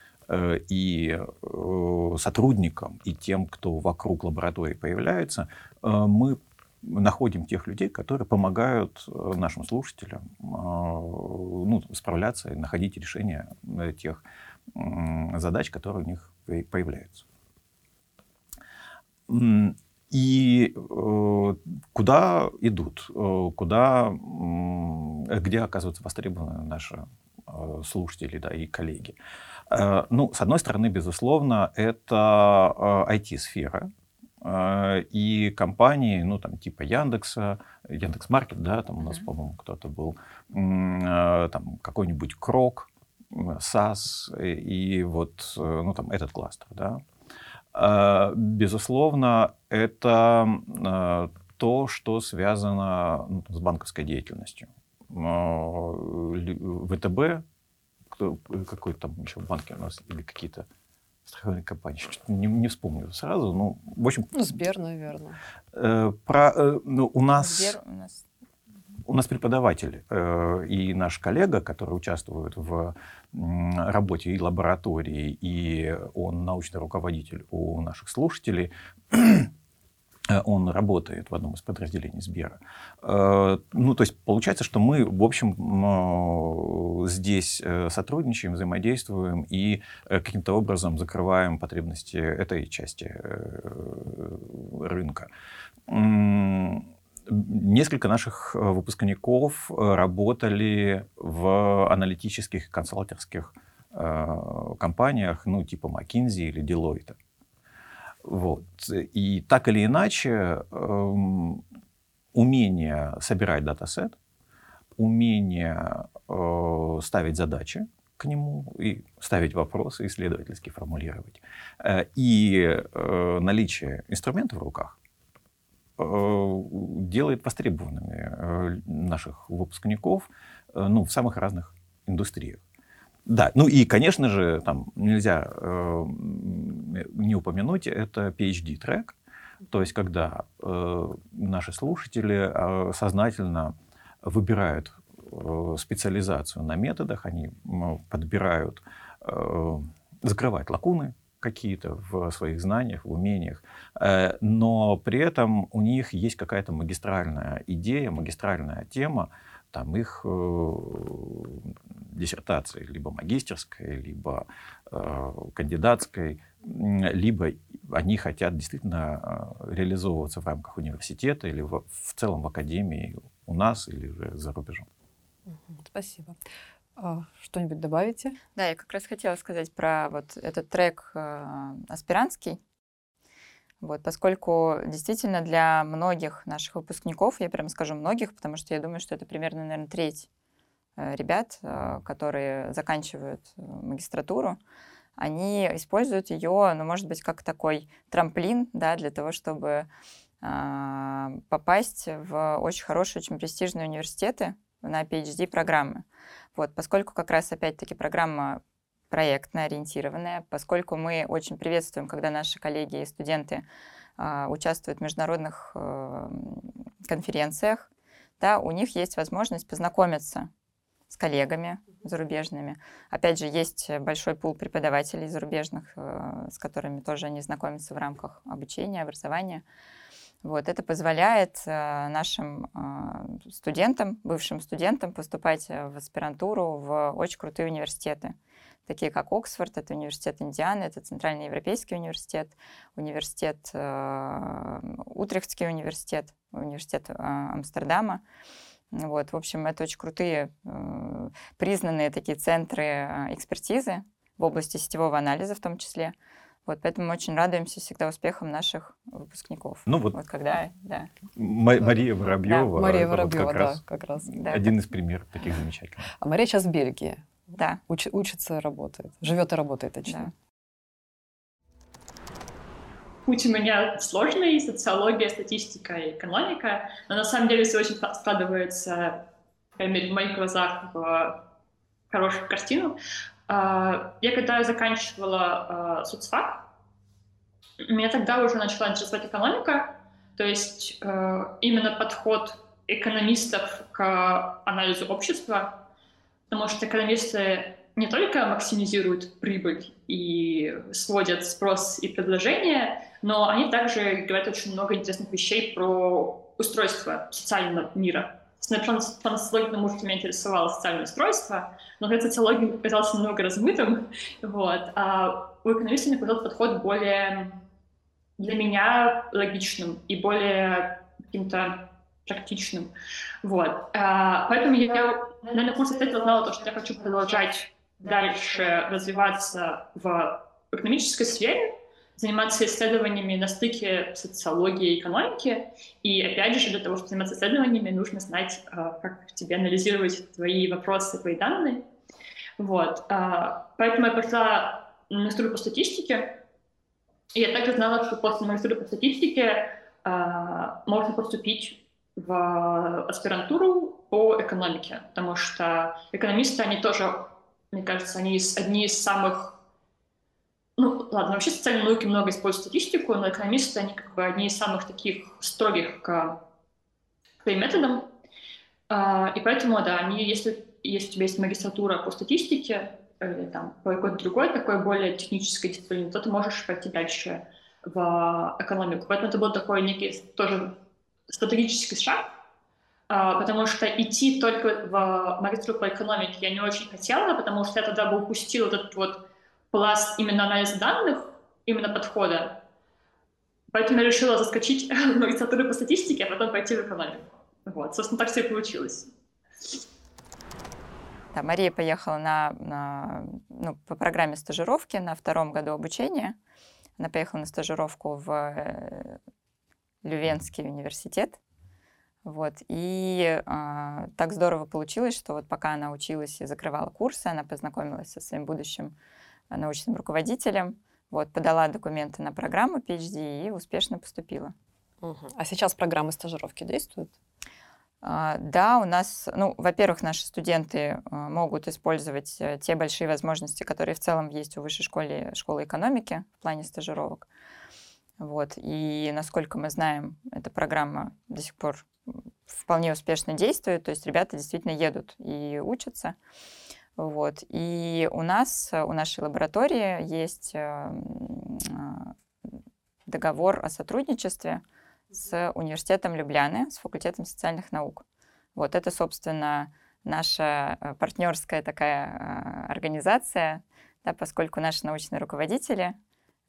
и э, сотрудникам, и тем, кто вокруг лаборатории появляется, э, мы находим тех людей, которые помогают нашим слушателям ну, справляться и находить решения тех задач, которые у них появляются. И э, куда идут, э, куда, э, где оказываются востребованы наши э, слушатели да, и коллеги. Э, ну, с одной стороны, безусловно, это э, IT-сфера, э, и компании, ну, там, типа Яндекса, Яндекс.Маркет, да, там у нас, mm-hmm. по-моему, кто-то был, э, там, какой-нибудь Крок, САС, и, вот, э, ну, там, этот кластер, да, безусловно, это то, что связано ну, с банковской деятельностью. А, ВТБ, какой там еще банки у нас, или какие-то страховые компании, не, не вспомню сразу, ну, в общем... Ну, Сбер, наверное. Э, про, э, ну, у нас... Сбер у нас у нас преподаватель э, и наш коллега, который участвует в работе и лаборатории, и он научный руководитель у наших слушателей, он работает в одном из подразделений Сбера. Э, ну, то есть получается, что мы, в общем, здесь э, сотрудничаем, взаимодействуем и каким-то образом закрываем потребности этой части рынка Несколько наших э, выпускников э, работали в аналитических консалтерских э, компаниях, ну, типа McKinsey или Deloitte. Вот. И так или иначе, эм, умение собирать датасет, умение ставить задачи к нему и ставить вопросы, исследовательски формулировать, и наличие инструментов в руках, Э, делает востребованными э, наших выпускников э, ну, в самых разных индустриях. Да, ну и, конечно же, там нельзя э, не упомянуть, это PhD-трек, то есть когда э, наши слушатели э, сознательно выбирают э, специализацию на методах, они э, подбирают, э, закрывают лакуны какие-то в своих знаниях, в умениях, э, но при этом у них есть какая-то магистральная идея, магистральная тема, там их э, диссертации, либо магистерской, либо э, кандидатской, либо они хотят действительно реализовываться в рамках университета или в, в целом в академии у нас или же за рубежом. Спасибо. А, что-нибудь добавите? Да, я как раз хотела сказать про вот этот трек э, аспирантский. Вот, поскольку действительно для многих наших выпускников, я прямо скажу многих, потому что я думаю, что это примерно, наверное, треть э, ребят, э, которые заканчивают магистратуру, они используют ее, ну, может быть, как такой трамплин, да, для того, чтобы попасть в очень хорошие, очень престижные университеты на PhD-программы. Вот, поскольку как раз опять-таки программа проектно ориентированная, поскольку мы очень приветствуем, когда наши коллеги и студенты э, участвуют в международных э, конференциях, да, у них есть возможность познакомиться с коллегами зарубежными. Опять же, есть большой пул преподавателей зарубежных, э, с которыми тоже они знакомятся в рамках обучения, образования. Вот, это позволяет э, нашим студентам, бывшим студентам поступать в аспирантуру в очень крутые университеты, такие как Оксфорд, это университет Индианы, это Центральный Европейский университет, университет Утрехтский университет, университет Амстердама. Вот, в общем, это очень крутые, признанные такие центры экспертизы в области сетевого анализа в том числе. Вот, поэтому мы очень радуемся всегда успехам наших выпускников. Ну вот, вот когда, да. Мария Воробьева. Да. Мария Воробьева, вот как да, раз как раз. Да. Один из примеров таких замечательных. А Мария сейчас в Бельгии. Да. Уч, учится, работает. Живет и работает, точнее. Да. Путь у меня сложный, социология, статистика и экономика, но на самом деле все очень складывается, по крайней мере, в моих глазах, в хорошую картину. А, я когда заканчивала а, соцфак, меня тогда уже начала интересовать экономика, То есть э, именно подход экономистов к анализу общества, потому что экономисты не только максимизируют прибыль и сводят спрос и предложение, но они также говорят очень много интересных вещей про устройство социального мира. Социологии, потому что меня интересовало социальное устройство, но эта социология казалась немного размытым, [laughs] вот. а у экономиста мне показался подход более для меня логичным и более каким-то практичным. Вот. А, поэтому я, наверное, курс встретила знала то, что я хочу продолжать дальше развиваться в экономической сфере, заниматься исследованиями на стыке социологии и экономики. И опять же, для того, чтобы заниматься исследованиями, нужно знать, а, как тебе анализировать твои вопросы, твои данные. Вот. А, поэтому я пошла на магистратуру по статистике. И я также знала, что после магистратуры по статистике можно поступить в аспирантуру по экономике, потому что экономисты, они тоже, мне кажется, они одни из самых ну, ладно, вообще социальные науки много используют статистику, но экономисты, они как бы одни из самых таких строгих к своим методам. А, и поэтому, да, они, если, если у тебя есть магистратура по статистике или там по какой-то другой такой более технической дисциплине, то ты можешь пойти дальше в экономику. Поэтому это был такой некий тоже стратегический шаг, а, потому что идти только в магистру по экономике я не очень хотела, потому что я тогда бы упустила этот вот пласт именно анализа данных, именно подхода. Поэтому я решила заскочить [laughs] в магистратуру по статистике, а потом пойти в экономику. Вот, собственно, так все и получилось. Да, Мария поехала на, на, ну, по программе стажировки на втором году обучения. Она поехала на стажировку в э, Лювенский университет. Вот. И э, так здорово получилось, что вот пока она училась и закрывала курсы, она познакомилась со своим будущим э, научным руководителем, вот, подала документы на программу PhD и успешно поступила. Угу. А сейчас программы стажировки действуют? Uh, да, у нас, ну, во-первых, наши студенты могут использовать uh, те большие возможности, которые в целом есть у высшей школы, школы экономики в плане стажировок. Вот. И насколько мы знаем, эта программа до сих пор вполне успешно действует, то есть ребята действительно едут и учатся. Вот. И у нас, у нашей лаборатории есть э, договор о сотрудничестве с университетом Любляны, с факультетом социальных наук. Вот это, собственно, наша э, партнерская такая э, организация, да, поскольку наши научные руководители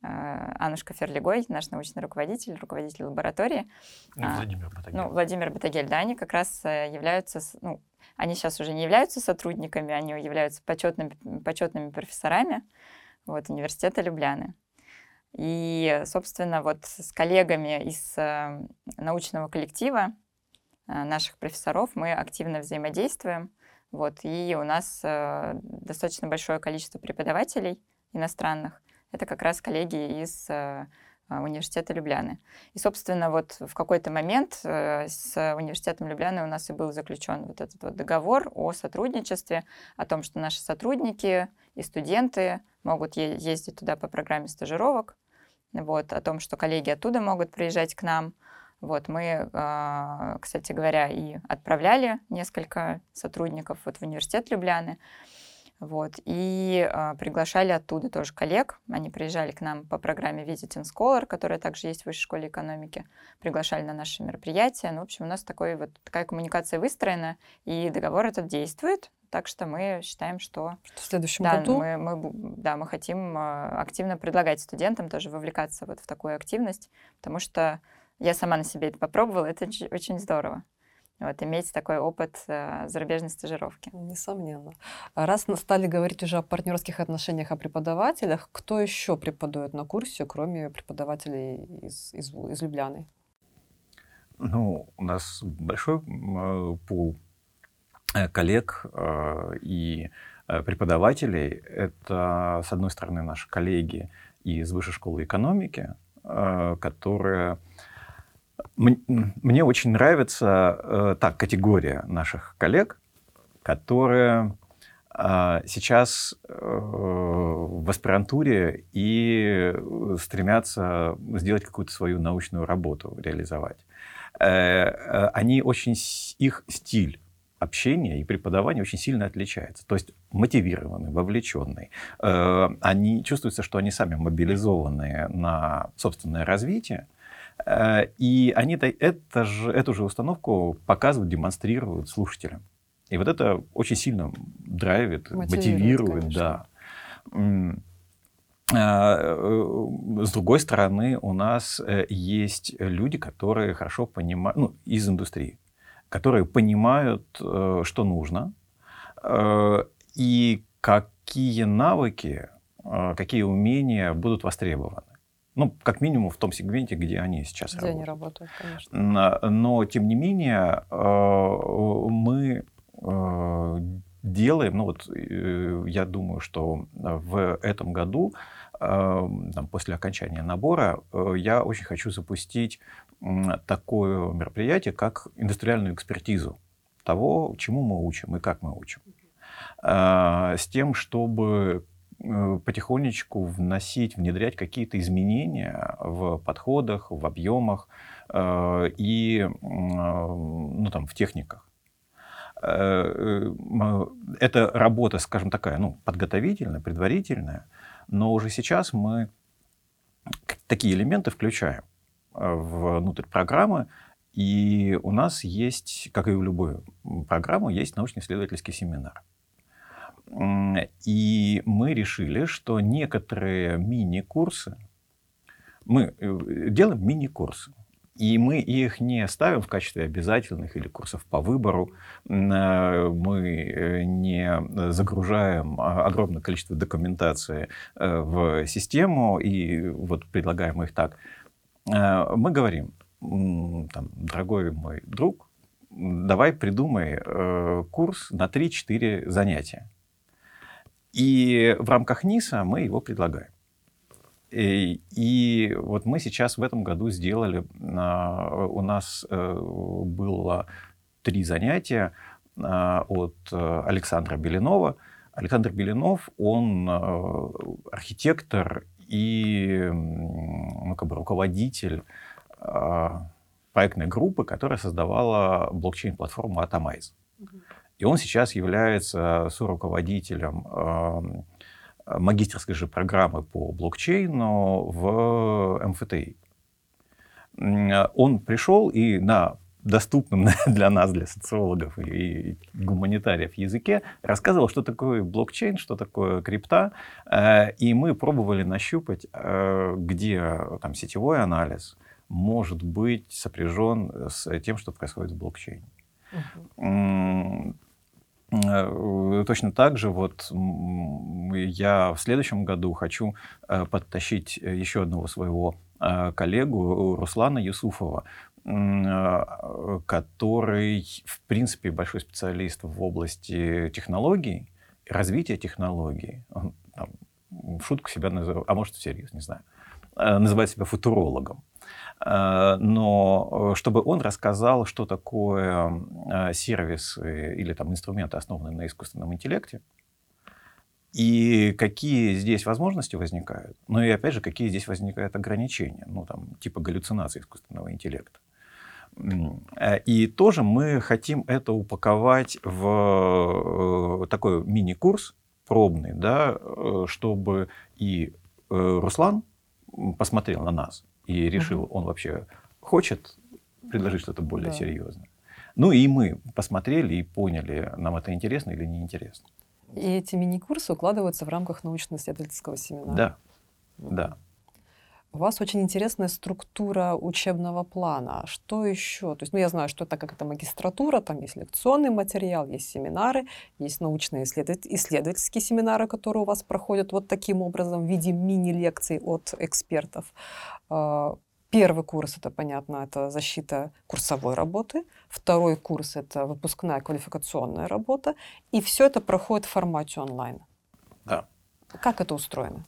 Э, Анушка Ферлигой, наш научный руководитель, руководитель лаборатории. И а, Владимир Батагель. Ну, Владимир Батагель, да, они как раз э, являются, ну, они сейчас уже не являются сотрудниками, они являются почетными, почетными профессорами вот, университета Любляны. И, собственно, вот с коллегами из э, научного коллектива наших профессоров мы активно взаимодействуем. Вот, и у нас достаточно большое количество преподавателей иностранных, это как раз коллеги из э, а, университета Любляны. И, собственно, вот в какой-то момент э, с университетом Любляны у нас и был заключен вот этот вот договор о сотрудничестве, о том, что наши сотрудники и студенты могут ездить туда по программе стажировок, вот, о том, что коллеги оттуда могут приезжать к нам. Вот, мы, кстати говоря, и отправляли несколько сотрудников вот в университет Любляны. Вот. И э, приглашали оттуда тоже коллег. Они приезжали к нам по программе Visiting Scholar, которая также есть в Высшей школе экономики. Приглашали на наши мероприятия. Ну, в общем, у нас такой, вот, такая коммуникация выстроена, и договор этот действует. Так что мы считаем, что... В следующем да, году? Мы, мы, да, мы хотим активно предлагать студентам тоже вовлекаться вот в такую активность, потому что я сама на себе это попробовала, это очень здорово вот, иметь такой опыт э, зарубежной стажировки. Несомненно. Раз стали говорить уже о партнерских отношениях, о преподавателях, кто еще преподает на курсе, кроме преподавателей из, из, из Любляны? Ну, у нас большой э, пул э, коллег э, и э, преподавателей. Это, с одной стороны, наши коллеги из Высшей школы экономики, э, которые мне очень нравится э, та категория наших коллег, которая а, сейчас э, в аспирантуре и стремятся сделать какую-то свою научную работу, реализовать. Э, они очень, их стиль общения и преподавания очень сильно отличается. То есть мотивированные, вовлеченные. Э, они чувствуются, что они сами мобилизованные на собственное развитие, и они это же, эту же установку показывают, демонстрируют слушателям. И вот это очень сильно драйвит, мотивирует, мотивирует да. А, э, с другой стороны, у нас э, есть люди, которые хорошо понимают, ну, из индустрии, которые понимают, э, что нужно, и какие навыки, какие умения будут востребованы. Ну, как минимум в том сегменте, где они сейчас где работают. они работают, конечно. Но, тем не менее, мы Э, делаем, ну вот э, я думаю, что в этом году, э, там, после окончания набора, я очень хочу запустить такое мероприятие, как индустриальную экспертизу того, чему мы учим и как мы учим. С тем, чтобы потихонечку вносить, внедрять какие-то изменения в подходах, в объемах и ну, там, в техниках. Э, э, это работа, скажем, такая, ну, подготовительная, предварительная, но уже сейчас мы такие элементы включаем э, внутрь программы, и у нас есть, как и в любой программе, есть научно-исследовательский семинар. И мы решили, что некоторые мини-курсы, мы делаем мини-курсы. И мы их не ставим в качестве обязательных или курсов по выбору. Э, мы э, не загружаем огромное количество документации э, в систему и вот предлагаем их так. Мы говорим, там, дорогой мой друг, давай придумай курс на 3-4 занятия. И в рамках НИСа мы его предлагаем. И, и вот мы сейчас в этом году сделали, а, у нас э, было три занятия а, от э, Александра Белинова. Александр Белинов, он э, архитектор и ну, как бы руководитель а, проектной группы, которая создавала блокчейн-платформу Atomize. И он сейчас является соруководителем магистерской же программы по блокчейну в МФТИ. Он пришел и на доступном [laughs] для нас, для социологов и гуманитариев языке, рассказывал, что такое блокчейн, что такое крипта, э, и мы пробовали нащупать, э, где там сетевой анализ может быть сопряжен с тем, что происходит в блокчейне. Uh-huh. Э, точно так же вот я в следующем году хочу э, подтащить еще одного своего э, коллегу Руслана Юсуфова, который, в принципе, большой специалист в области технологий, развития технологий. Он там, в шутку себя называет, а может, всерьез, не знаю, называет себя футурологом. Э, но э, чтобы он рассказал, что такое э, сервисы или там инструменты, основанные на искусственном интеллекте, и какие здесь возможности возникают, ну и опять же, какие здесь возникают ограничения, ну там типа галлюцинации искусственного интеллекта. И тоже мы хотим это упаковать в такой мини-курс пробный, да, чтобы и Руслан посмотрел на нас, и решил, угу. он вообще хочет предложить что-то более да. серьезное. Ну и мы посмотрели и поняли, нам это интересно или неинтересно. И эти мини-курсы укладываются в рамках научно-исследовательского семинара. Да, да. У вас очень интересная структура учебного плана. Что еще? То есть, ну, я знаю, что это как это магистратура, там есть лекционный материал, есть семинары, есть научные исследовательские семинары, которые у вас проходят вот таким образом в виде мини-лекций от экспертов. А, первый курс, это понятно, это защита курсовой работы. Второй курс — это выпускная квалификационная работа. И все это проходит в формате онлайн. Да. Как это устроено?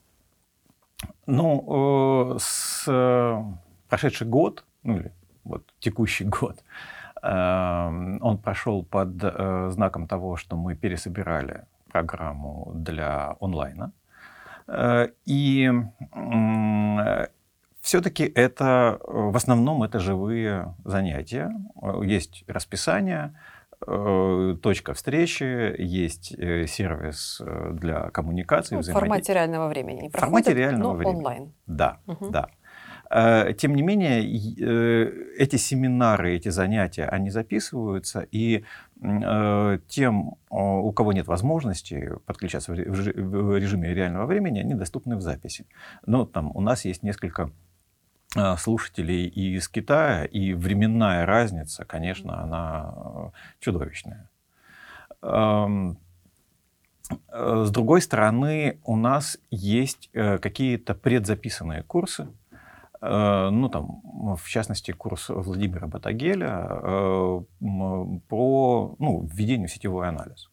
Ну, э, с э, прошедший год, ну или вот текущий [laughs] год, э, он прошел под знаком того, что мы пересобирали программу для онлайна. И все-таки это в основном это живые занятия. Есть расписание, Э, точка встречи, есть э, сервис э, для коммуникации. Ну, в формате реального времени. Не в формате реального времени. онлайн. Да, угу. да. Тем не менее, эти семинары, эти занятия, они записываются, и тем, у кого нет возможности подключаться в режиме реального времени, они доступны в записи. Но там у нас есть несколько слушателей и из Китая, и временная разница, конечно, она э, чудовищная. Э, с другой стороны, у нас есть э, какие-то предзаписанные курсы, ну, там, в частности, курс Владимира Батагеля про ну, введение в сетевой анализ.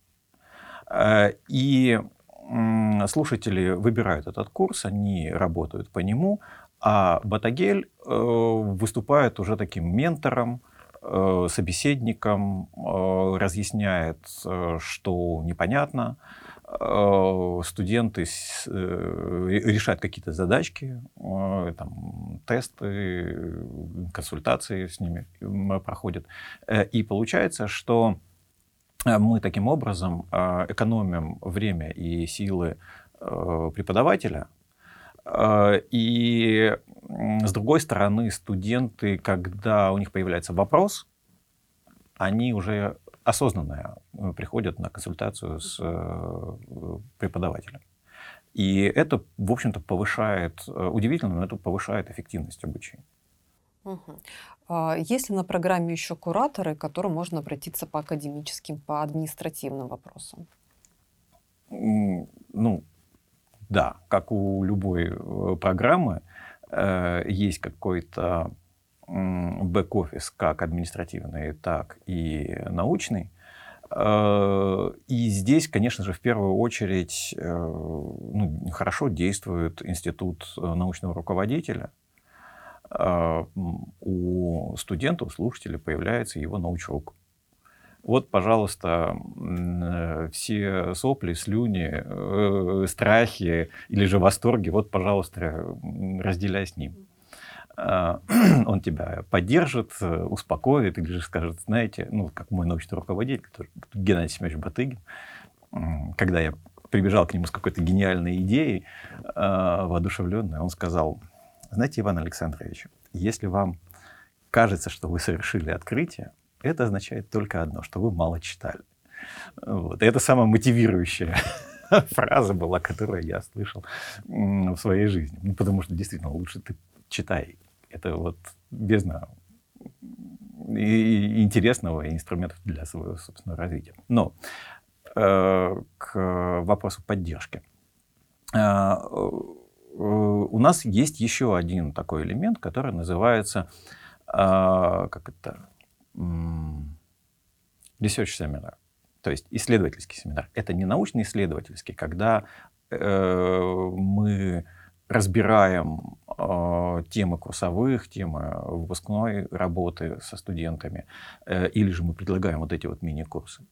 И слушатели выбирают этот курс, они работают по нему, а Батагель э, выступает уже таким ментором, э, собеседником, э, разъясняет, что непонятно. Студенты решают какие-то задачки, там, тесты, консультации с ними проходят. И получается, что мы таким образом экономим время и силы преподавателя, и с другой стороны, студенты, когда у них появляется вопрос, они уже осознанно э, приходят на консультацию с э, преподавателем. И это, в общем-то, повышает, э, удивительно, но это повышает эффективность обучения. Угу. А есть ли на программе еще кураторы, к которым можно обратиться по академическим, по административным вопросам? Ну, да, как у любой э, программы, э, есть какой-то бэк-офис, как административный, так и научный. Э, и здесь, конечно же, в первую очередь ну, хорошо действует институт научного руководителя. У студента, у слушателя появляется его научрук. Вот, пожалуйста, э, все сопли, слюни, э, страхи или же восторги, вот, пожалуйста, разделяй с ним. А, [clears throat] он тебя поддержит, успокоит или же скажет, знаете, ну, как мой научный руководитель, Геннадий Семенович Батыгин, когда я прибежал к нему с какой-то гениальной идеей, а, воодушевленной, он сказал, знаете, Иван Александрович, если вам кажется, что вы совершили открытие, это означает только одно, что вы мало читали. Вот. И это самая мотивирующая [laughs] фраза была, которую я слышал в своей жизни. Ну, потому что действительно лучше ты читай. Это вот бездна интересного инструментов для своего собственного развития. Но э, к вопросу поддержки. Э, э, у нас есть еще один такой элемент, который называется, как это, research семинар, то есть исследовательский семинар. Это не научно-исследовательский, когда э, мы разбираем э, темы курсовых, темы выпускной работы со студентами, э, или же мы предлагаем вот эти вот мини-курсы.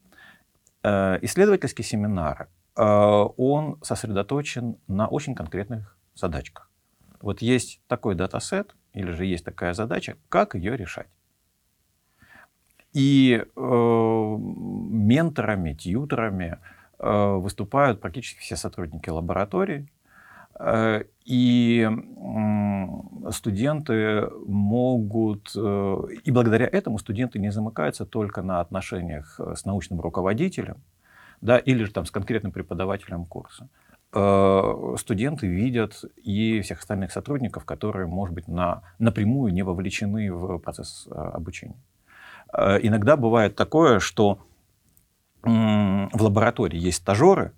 Э, исследовательский семинар, э, он сосредоточен на очень конкретных задачках. Вот есть такой датасет, или же есть такая задача, как ее решать. И э, менторами, тьютерами э, выступают практически все сотрудники лаборатории. Э, и э, студенты могут, э, и благодаря этому студенты не замыкаются только на отношениях с научным руководителем, да, или же там с конкретным преподавателем курса. Э, студенты видят и всех остальных сотрудников, которые, может быть, на, напрямую не вовлечены в процесс э, обучения. Э, иногда бывает такое, что в лаборатории есть стажеры,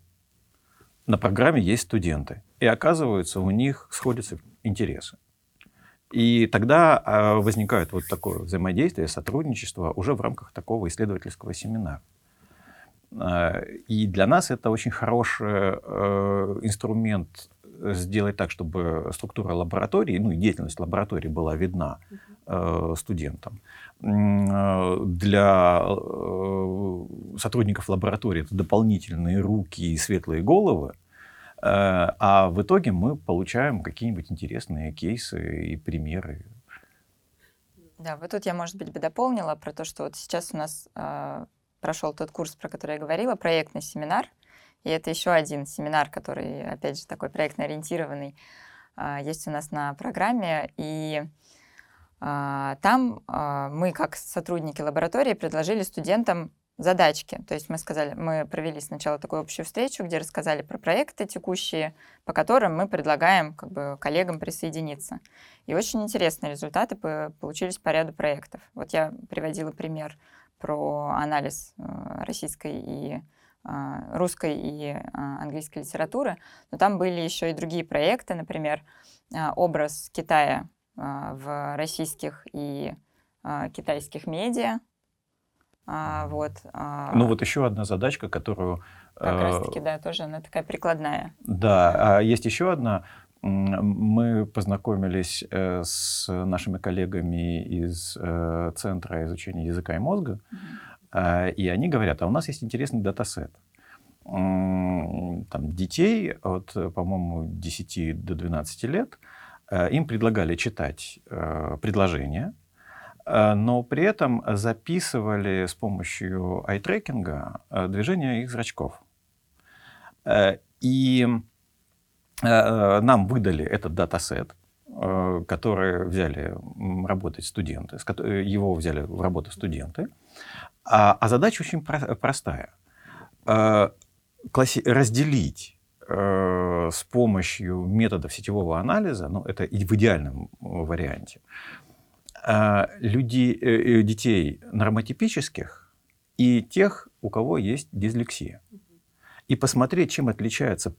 на программе есть студенты. И оказывается, у них сходятся интересы. И тогда э, возникает вот такое взаимодействие, сотрудничество уже в рамках такого исследовательского семинара. Э, и для нас это очень хороший инструмент сделать так, чтобы структура лаборатории, ну и деятельность лаборатории была видна э, студентам. Э, для э, сотрудников лаборатории это дополнительные руки и светлые головы, э, а в итоге мы получаем какие-нибудь интересные кейсы и примеры. Да, вот тут я, может быть, бы дополнила про то, что вот сейчас у нас э, прошел тот курс, про который я говорила, проектный семинар, и это еще один семинар, который, опять же, такой проектно ориентированный, а, есть у нас на программе. И там а, мы, как сотрудники лаборатории, предложили студентам задачки. То есть мы сказали, мы провели сначала такую общую встречу, где рассказали про проекты текущие, по которым мы предлагаем как бы, коллегам присоединиться. И очень интересные результаты получились по ряду проектов. Вот я приводила пример про анализ э, российской и а, русской и а, английской литературы, но там были еще и другие проекты, например, а, образ Китая в российских и китайских медиа. Вот. Ну вот еще одна задачка, которую... Как раз-таки, да, тоже она такая прикладная. Да, а есть еще одна. Мы познакомились э, с нашими коллегами из э, Центра изучения языка и мозга. Mm-hmm а, и они говорят, а у нас есть интересный датасет. Там, детей от, по-моему, 10 до 12 лет, э, им предлагали читать э, предложения, э, но при этом записывали с помощью айтрекинга движение их зрачков. И нам выдали этот датасет, который взяли работать студенты, его взяли в работу студенты, а, а задача очень про- простая. Э, разделить э, с помощью методов сетевого анализа, ну, это и в идеальном варианте, э, людей, э, детей нормотипических и тех, у кого есть дислексия. И посмотреть, чем отличаются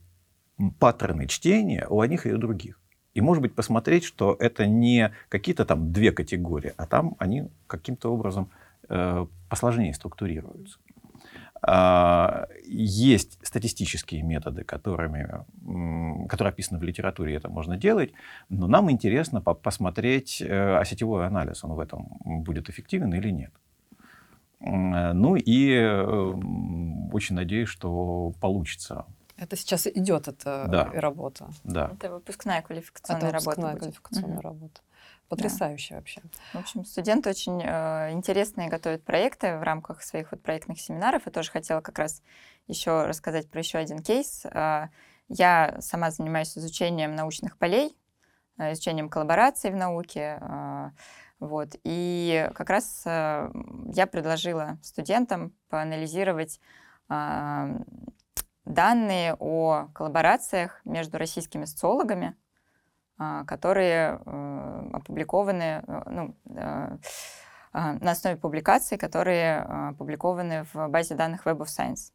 паттерны чтения у одних и у других. И, может быть, посмотреть, что это не какие-то там две категории, а там они каким-то образом Э, посложнее структурируются. А, есть статистические методы, которыми, которые описаны в литературе, это можно делать, но нам интересно посмотреть, э, а сетевой анализ, он в этом будет эффективен или нет. Ну и э, очень надеюсь, что получится. Это сейчас идет эта да. работа. Да. Это выпускная квалификационная это выпускная работа. квалификационная угу. работа. Потрясающе да. вообще. В общем, студенты очень э, интересные готовят проекты в рамках своих вот проектных семинаров. Я тоже хотела как раз еще рассказать про еще один кейс. Э, я сама занимаюсь изучением научных полей, э, изучением коллабораций в науке. Э, вот. И как раз э, я предложила студентам поанализировать э, данные о коллаборациях между российскими социологами, которые э, опубликованы э, ну, э, а, на основе публикаций, которые опубликованы в базе данных Web of Science.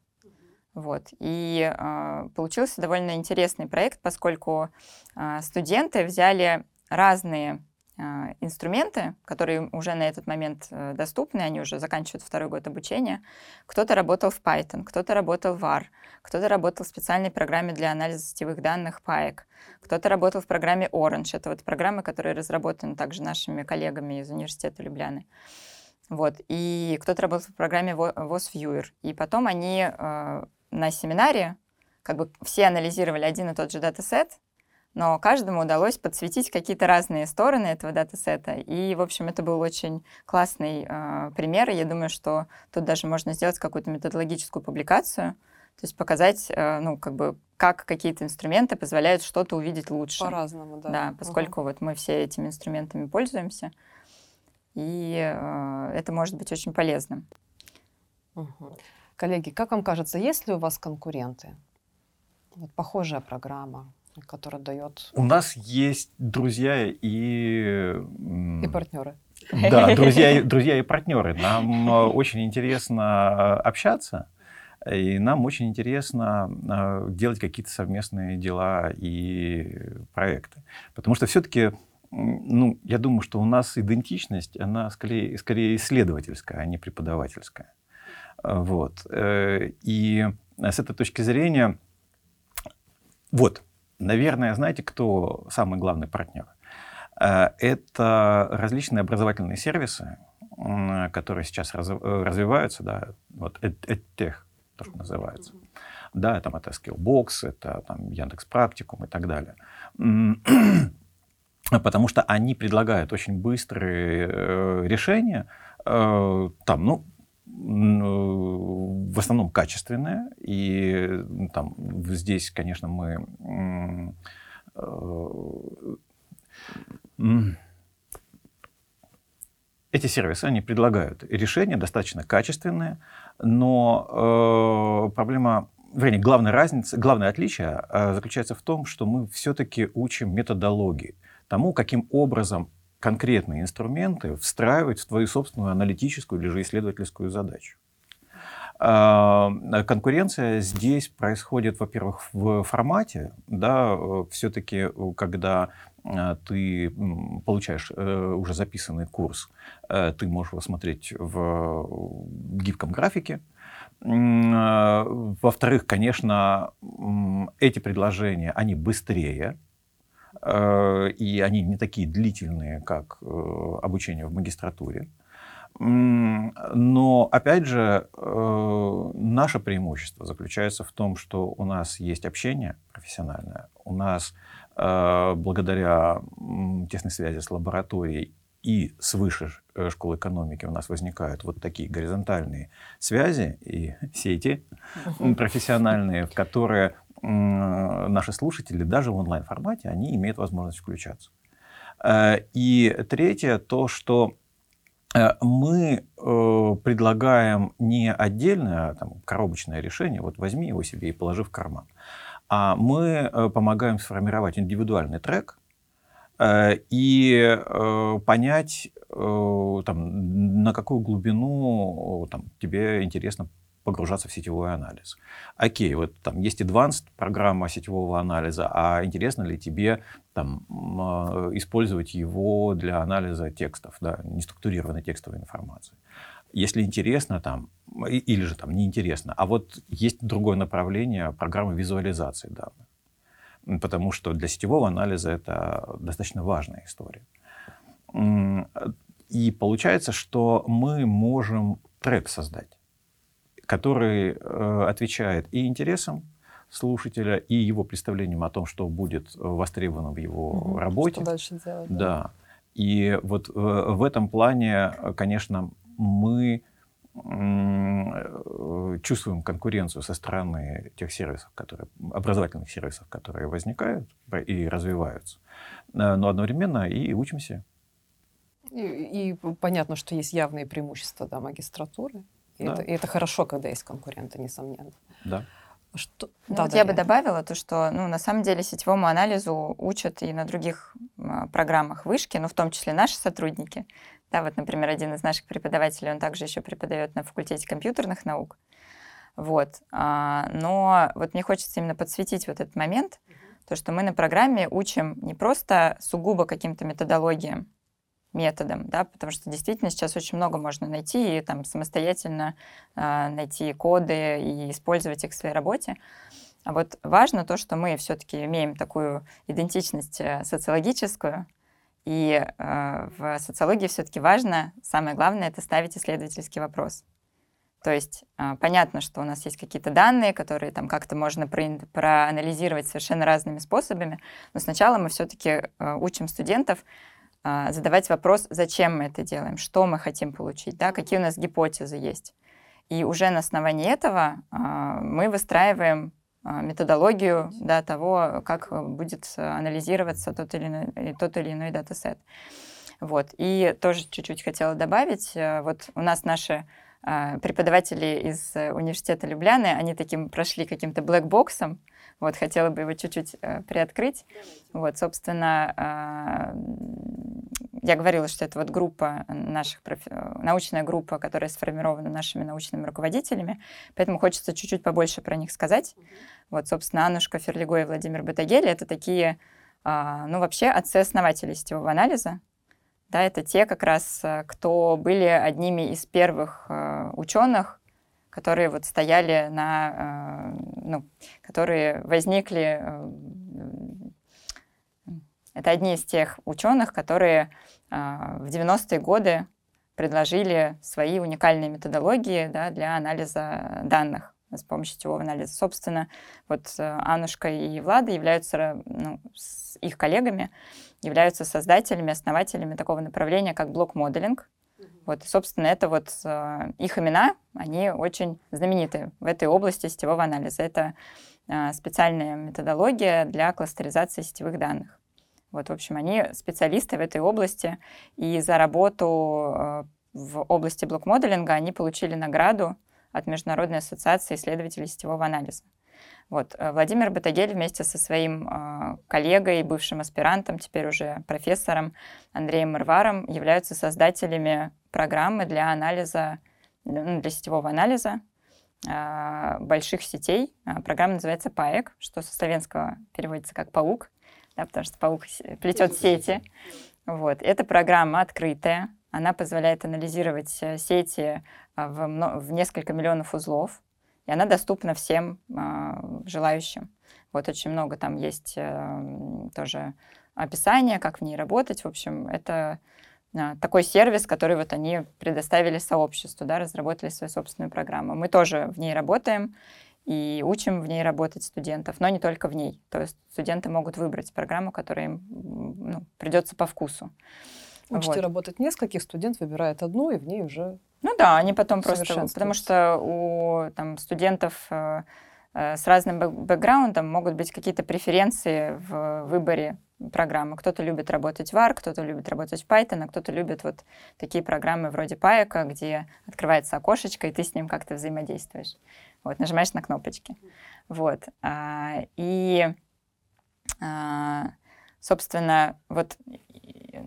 Вот. И получился довольно интересный проект, поскольку студенты взяли разные инструменты, которые уже на этот момент э, доступны, они уже заканчивают второй год обучения. Кто-то работал в Python, кто-то работал в R, кто-то работал в специальной программе для анализа сетевых данных PAEC, кто-то работал в программе Orange. Это вот программа, которая разработана также нашими коллегами из университета Любляны. Вот. И кто-то работал в программе VOS И потом они э, на семинаре как бы все анализировали один и тот же датасет, но каждому удалось подсветить какие-то разные стороны этого датасета. И, в общем, это был очень классный э, пример. И я думаю, что тут даже можно сделать какую-то методологическую публикацию, то есть показать, э, ну, как бы, как какие-то инструменты позволяют что-то увидеть лучше. По-разному, да. Да, поскольку угу. вот мы все этими инструментами пользуемся, и э, это может быть очень полезным. Угу. Коллеги, как вам кажется, есть ли у вас конкуренты? Вот похожая программа, которая дает... У нас есть друзья и... И партнеры. Да, друзья, [laughs] друзья и партнеры. Нам э, очень интересно общаться. И нам очень интересно а, делать какие-то совместные дела и проекты. Потому что все-таки, ну, я думаю, что у нас идентичность, она скорее, скорее исследовательская, а не преподавательская. Вот. Э, и с этой точки зрения, вот, Наверное, знаете, кто самый главный партнер? Э, это различные образовательные сервисы, которые сейчас э, развиваются, да, вот EdTech, то, что называется. Да, там это Skillbox, это там Яндекс Практикум и так далее. [clears throat] Потому что они предлагают очень быстрые э, решения, там, ну, в основном качественные, и там здесь, конечно, мы эти сервисы, они предлагают решения достаточно качественные, но э, проблема, вернее, главная разница, главное отличие э, заключается в том, что мы все-таки учим методологии, тому, каким образом конкретные инструменты встраивать в твою собственную аналитическую или же исследовательскую задачу. Э, конкуренция здесь происходит, во-первых, в формате, да, э, все-таки, когда э, ты получаешь уже записанный курс, ты можешь его смотреть в гибком графике. Во-вторых, конечно, эти предложения, они быстрее, и они не такие длительные, как обучение в магистратуре. Но, опять же, э, наше преимущество заключается в том, что у нас есть общение профессиональное, у нас э, благодаря тесной связи с лабораторией и свыше э, школы экономики у нас возникают вот такие горизонтальные связи и [laughs] сети профессиональные, в которые наши слушатели даже в онлайн-формате, они имеют возможность включаться. И третье, то, что Э, мы э, предлагаем не отдельное там, коробочное решение, вот возьми его себе и положи в карман, а мы э, помогаем сформировать индивидуальный трек и понять, там, на какую глубину там, тебе интересно погружаться в сетевой анализ. Окей, вот там есть advanced программа сетевого анализа, а интересно ли тебе там, а, использовать его для анализа текстов, да, неструктурированной текстовой информации? Если интересно, там, или же там неинтересно. А вот есть другое направление программы визуализации данных. Потому что для сетевого анализа это достаточно важная история. И получается, что мы можем трек создать который э, отвечает и интересам слушателя, и его представлениям о том, что будет востребовано в его угу, работе. Что дальше делать. Да. да. И вот э, в этом плане, конечно, мы э, чувствуем конкуренцию со стороны тех сервисов, которые, образовательных сервисов, которые возникают и развиваются, э, но одновременно и учимся. И, и понятно, что есть явные преимущества да, магистратуры. И, да. это, и это хорошо, когда есть конкуренты, несомненно. Да. Что? Ну, да, вот я бы добавила то, что ну, на самом деле сетевому анализу учат и на других а, программах вышки, ну, в том числе наши сотрудники. Да, вот, например, один из наших преподавателей, он также еще преподает на факультете компьютерных наук. Вот. А, но вот мне хочется именно подсветить вот этот момент, то, что мы на программе учим не просто сугубо каким-то методологиям, методом, да, потому что действительно сейчас очень много можно найти и там самостоятельно э, найти коды и использовать их в своей работе. А вот важно то, что мы все-таки имеем такую идентичность э, социологическую, и э, в социологии все-таки важно, самое главное, это ставить исследовательский вопрос. То есть э, понятно, что у нас есть какие-то данные, которые там как-то можно про проанализировать совершенно разными способами, но сначала мы все-таки э, учим студентов задавать вопрос, зачем мы это делаем, что мы хотим получить, да, какие у нас гипотезы есть. И уже на основании этого а, мы выстраиваем а, методологию да, того, как будет анализироваться тот или иной, тот или иной датасет. Вот. И тоже чуть-чуть хотела добавить, э, вот у нас наши преподаватели из университета Любляны, они таким прошли каким-то блэкбоксом, вот, хотела бы его чуть-чуть э, приоткрыть. Вот, собственно, я говорила, что это вот группа наших, профи... научная группа, которая сформирована нашими научными руководителями, поэтому хочется чуть-чуть побольше про них сказать. Mm-hmm. Вот, собственно, Аннушка Ферлиго и Владимир Батагели — это такие, а, ну, вообще отцы-основатели сетевого анализа. Да, это те как раз, э, кто были одними из первых э, ученых, которые вот стояли на, э, ну, которые возникли Это одни из тех ученых, которые в 90-е годы предложили свои уникальные методологии да, для анализа данных с помощью сетевого анализа. Собственно, вот э, Анушка и Влада являются, ну, с их коллегами, являются создателями, основателями такого направления, как блок-моделинг. Вот, собственно, это вот э, их имена, они очень знаменитые в этой области сетевого анализа. Это э, специальная методология для кластеризации сетевых данных. Вот, в общем, они специалисты в этой области, и за работу э, в области блок-моделинга они получили награду от Международной ассоциации исследователей сетевого анализа. Вот. Владимир Батагель вместе со своим э, коллегой, бывшим аспирантом, теперь уже профессором Андреем Марваром являются создателями программы для анализа, ну, для сетевого анализа э, больших сетей. Э, программа называется ПАЭК, что со славянского переводится как «паук», да, потому что паук плетет сети. Вот. Эта программа открытая, она позволяет анализировать э, сети а, в, в несколько миллионов узлов, и она доступна всем э, желающим. Вот очень много там есть э, тоже описания, как в ней работать. В общем, это такой сервис, который вот они предоставили сообществу, да, разработали свою собственную программу. Мы тоже в ней работаем и учим в ней работать студентов, но не только в ней. То есть студенты могут выбрать программу, которая им ну, придется по вкусу. Учите вот. работать нескольких, студент выбирает одну, и в ней уже Ну да, они потом просто... Потому что у там, студентов э, э, с разным бэкграундом могут быть какие-то преференции в выборе программы. Кто-то любит работать в R, кто-то любит работать в Python, а кто-то любит вот такие программы вроде Payek, где открывается окошечко, и ты с ним как-то взаимодействуешь. Вот, нажимаешь на кнопочки. Вот. А, и, а, собственно, вот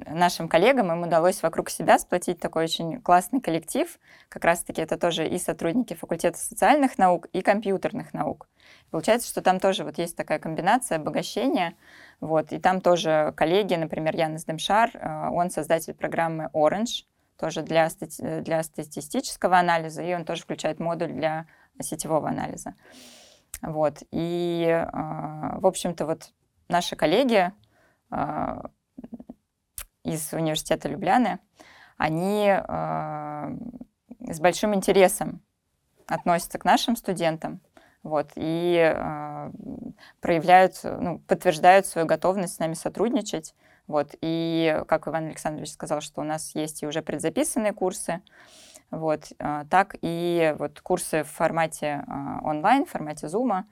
нашим коллегам им удалось вокруг себя сплотить такой очень классный коллектив. Как раз-таки это тоже и сотрудники факультета социальных наук, и компьютерных наук. Получается, что там тоже вот есть такая комбинация обогащения. Вот, и там тоже коллеги, например, Янис Демшар, э, он создатель программы Orange, тоже для, стати для статистического анализа, и он тоже включает модуль для сетевого анализа. Вот. И, э, в общем-то, вот наши коллеги э, из университета Любляны, они э, с большим интересом относятся к нашим студентам вот, и э, проявляют, ну, подтверждают свою готовность с нами сотрудничать. Вот, и, как Иван Александрович сказал, что у нас есть и уже предзаписанные курсы, вот, э, так и вот курсы в формате онлайн, в формате Zoom,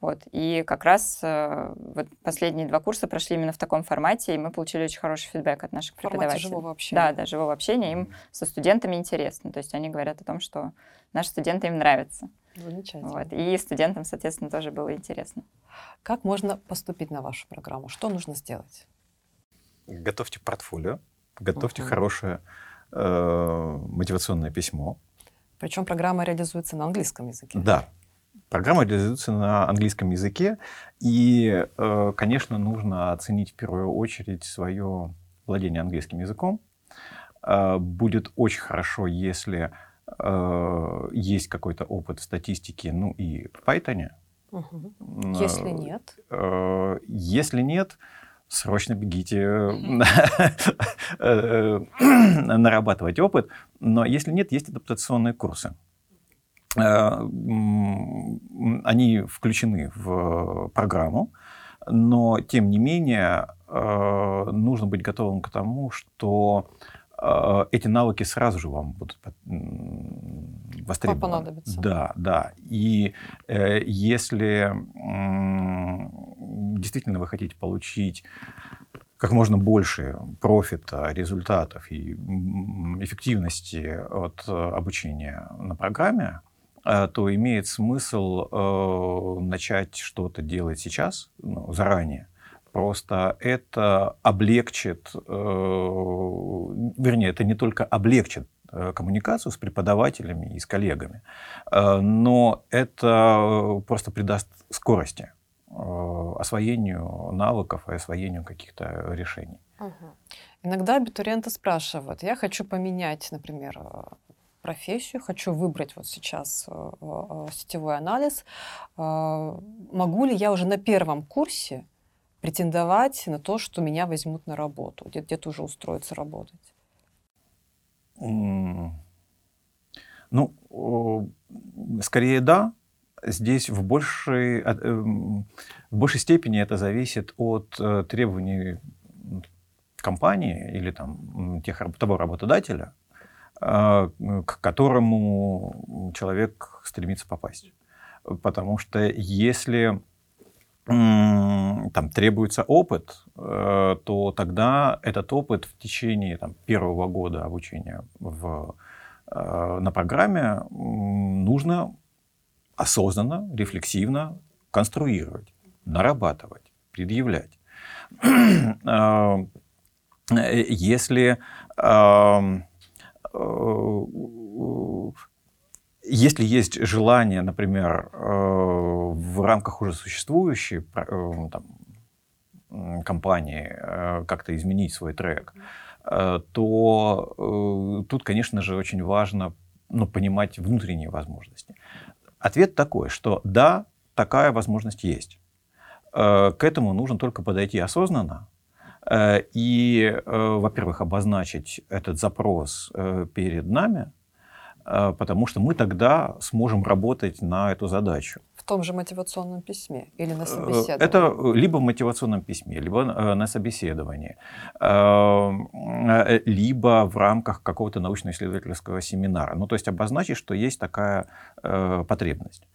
вот. И как раз э, вот последние два курса прошли именно в таком формате, и мы получили очень хороший фидбэк от наших преподавателей. живого общения. Да, да, живого общения. Им со студентами интересно. То есть они говорят о том, что наши студенты им нравятся. Замечательно. Вот. И студентам, соответственно, тоже было интересно. Как можно поступить на вашу программу? Что нужно сделать? Готовьте портфолио, готовьте uh-huh. хорошее э, мотивационное письмо. Причем программа реализуется на английском языке. Да, Программа реализуется на английском языке, и, э, конечно, нужно оценить в первую очередь свое владение английским языком. Э, будет очень хорошо, если э, есть какой-то опыт в статистике, ну и в Python. Угу. Если нет? Если нет, срочно бегите [laughs] [clears throat] нарабатывать опыт. Но если нет, есть адаптационные курсы. Э, они включены в программу, но тем не менее э, нужно быть готовым к тому, что э, эти навыки сразу же вам будут востребованы. Понадобятся. Да, да. И если действительно вы хотите получить как можно больше профита, результатов и эффективности от обучения на программе, Э, то имеет смысл э, начать что-то делать сейчас, ну, заранее. Просто это облегчит, э, вернее, это не только облегчит э, коммуникацию с преподавателями и с коллегами, э, но это просто придаст скорости э, освоению навыков и освоению каких-то решений. Угу. Иногда абитуриенты спрашивают, я хочу поменять, например, профессию, хочу выбрать вот сейчас э, э, сетевой анализ, э, могу ли я уже на первом курсе претендовать на то, что меня возьмут на работу, где- где-то уже устроиться работать? Ну, скорее да. Здесь в большей, эм, в большей степени это зависит от э, требований компании или там, тех, того работодателя, э, к которому человек стремится попасть. Потому что если там требуется опыт, э, то тогда этот опыт в течение там, первого года обучения в, э, на программе нужно осознанно, рефлексивно конструировать, нарабатывать, предъявлять. Э, [clears throat] э, Если если есть желание, например, э, в рамках уже существующей э, там, компании э, как-то изменить свой трек, э, то э, тут, конечно же, очень важно ну, понимать внутренние возможности. Ответ такой, что да, такая возможность есть. Э, К этому нужно только подойти осознанно э, и, э, во-первых, обозначить этот запрос э, перед нами, э, потому что мы тогда сможем работать на эту задачу. В том же мотивационном письме или на Э, собеседовании? Это либо в мотивационном письме, либо э, на собеседовании, э, э, либо в рамках какого-то научно-исследовательского семинара. Ну, то есть обозначить, что есть такая э, потребность.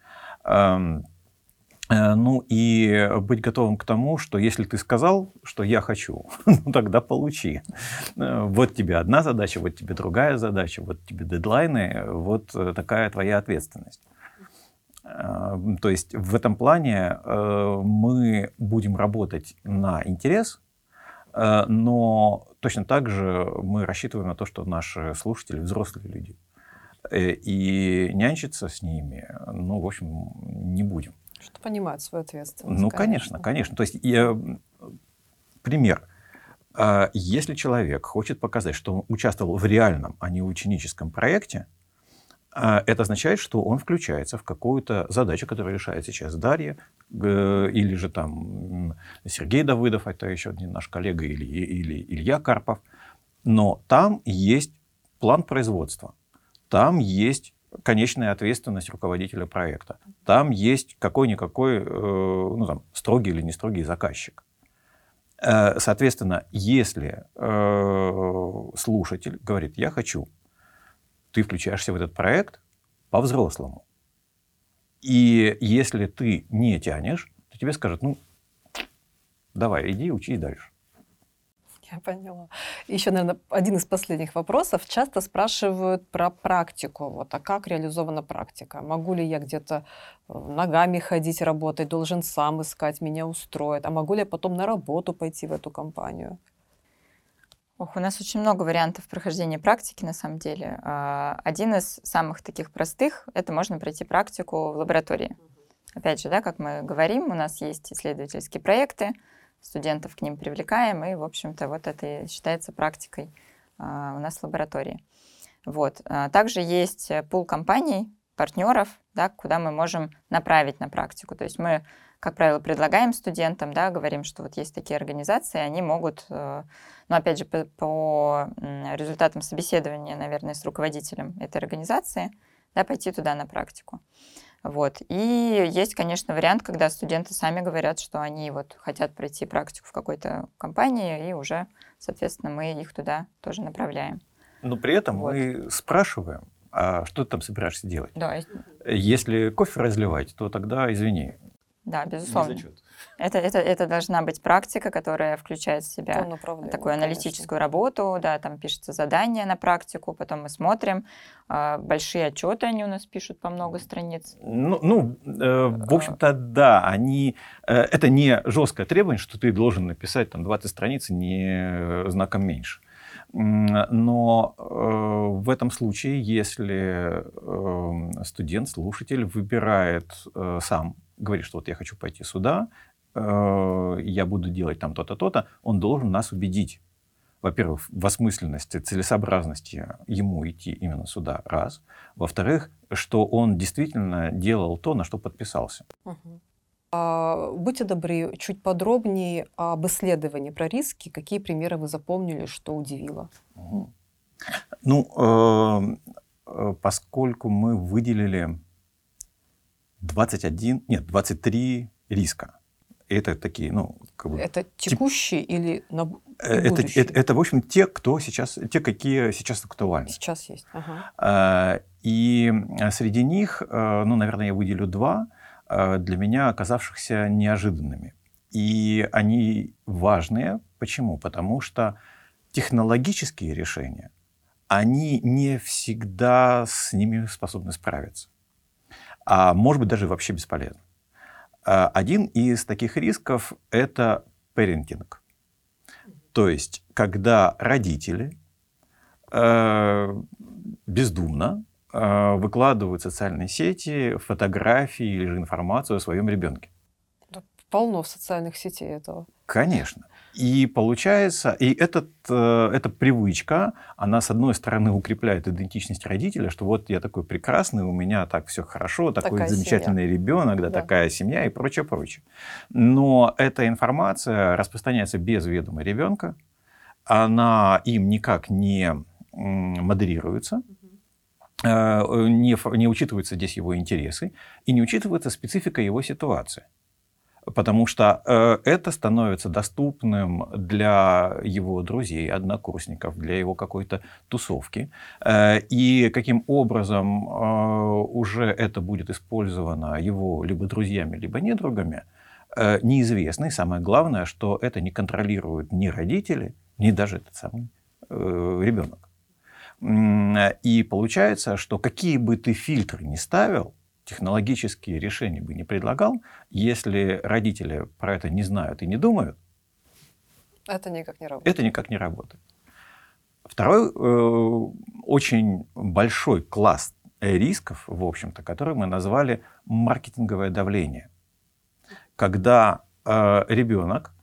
Э, Ну и быть готовым к тому, что если ты сказал, что я хочу, [laughs] ну тогда получи. Э, Вот тебе одна задача, вот тебе другая задача, вот тебе дедлайны, вот э, такая твоя ответственность. То есть в этом плане мы будем работать на интерес, но точно так же мы рассчитываем на то, что наши слушатели взрослые люди. И нянчиться с ними, ну, в общем, не будем. Что понимают свою ответственность. Ну, конечно, конечно. То есть, я, пример. А, Если человек хочет показать, что он участвовал в реальном, а не ученическом проекте, а, это означает, что он включается в какую-то задачу, которую решает сейчас Дарья, или же там Сергей Давыдов, это еще один наш коллега, или, или Илья Карпов. Но там есть план производства, там есть конечная ответственность руководителя проекта, там есть какой-никакой, э, ну там, строгий или не строгий заказчик. Э, Соответственно, если э, слушатель говорит, я хочу, ты включаешься в этот проект по-взрослому. И если ты не тянешь, то тебе скажут, ну, давай, иди, учись дальше. [laughs] Я поняла. Еще, наверное, один из последних вопросов. Часто спрашивают про практику. Вот, а как реализована практика? Могу ли я где-то э, ногами ходить, работать? Должен сам искать, меня устроит? А могу ли я потом на работу пойти в эту компанию? Ох, у нас очень много вариантов прохождения практики, на самом деле. А, Один из самых таких простых — это можно пройти практику в лаборатории. Опять же, да, как мы говорим, у нас есть исследовательские проекты, студентов к ним привлекаем, и, в общем-то, вот это и считается практикой а, у нас в лаборатории. Вот. А Также есть э, пул компаний, партнеров, да, куда мы можем направить на практику. То есть мы, как правило, предлагаем студентам, да, говорим, что вот есть такие организации, они могут, ну, опять же, по, по результатам собеседования, наверное, с руководителем этой организации, да, пойти туда на практику. Вот. И есть, конечно, вариант, когда студенты сами говорят, что они вот хотят пройти практику в какой-то компании, и уже, соответственно, мы их туда тоже направляем. Но при этом Вот. мы спрашиваем, а что ты там собираешься делать? Да, Если кофе разливать, то тогда, извини, да, не безусловно. зачет. Это, это, это должна быть практика, которая включает в себя такую конечно. аналитическую работу, да, там пишется задание на практику, потом мы смотрим, а, большие отчеты они у нас пишут по много страниц. Ну, ну, э, в общем-то, да, они, э, это не жесткое требование, что ты должен написать там 20 страниц не э, знаком меньше. Но э, в этом случае, если э, студент, слушатель выбирает э, сам, говорит, что вот я хочу пойти сюда, э, я буду делать там то-то, то-то, он должен нас убедить. Во-первых, в осмысленности, целесообразности ему идти именно сюда, раз. Во-вторых, что он действительно делал то, на что подписался. Мгм. А, будьте добры, чуть подробнее об исследовании про риски. Какие примеры вы запомнили, что удивило? Ну, э, поскольку мы выделили 21, нет, 23 риска. Это такие, ну, как бы... Это текущие тип... или на э, это, это, это, в общем, те, кто сейчас, те, какие сейчас актуальны. Сейчас есть. Ага. А, и среди них, э, ну, наверное, я выделю два, для меня оказавшихся неожиданными. И они важные. Почему? Потому что технологические решения, они не всегда с ними способны справиться. А может быть, даже вообще бесполезны. А, один из таких рисков – это парентинг. То есть, когда родители э, бездумно выкладывают в социальные сети фотографии или же информацию о своем ребенке. Полно в социальных сетей этого. Конечно. И получается, и этот, э, эта привычка, она, с одной стороны, укрепляет идентичность родителя, что вот я такой прекрасный, у меня так все хорошо, такой такая замечательный семья. ребенок, да, да, такая семья и прочее, прочее. Но эта информация распространяется без ведома ребенка, она им никак не модерируется, не, не учитываются здесь его интересы и не учитывается специфика его ситуации потому что э, это становится доступным для его друзей, однокурсников, для его какой-то тусовки. Э, и каким образом э, уже это будет использовано его либо друзьями, либо недругами, э, неизвестно. И самое главное, что это не контролируют ни родители, ни даже этот самый э, ребенок. И получается, что какие бы ты фильтры ни ставил, технологические решения бы не предлагал, если родители про это не знают и не думают, это никак не работает. Это никак не работает. Второй э, очень большой класс рисков, в общем-то, который мы назвали маркетинговое давление. Когда э, ребенок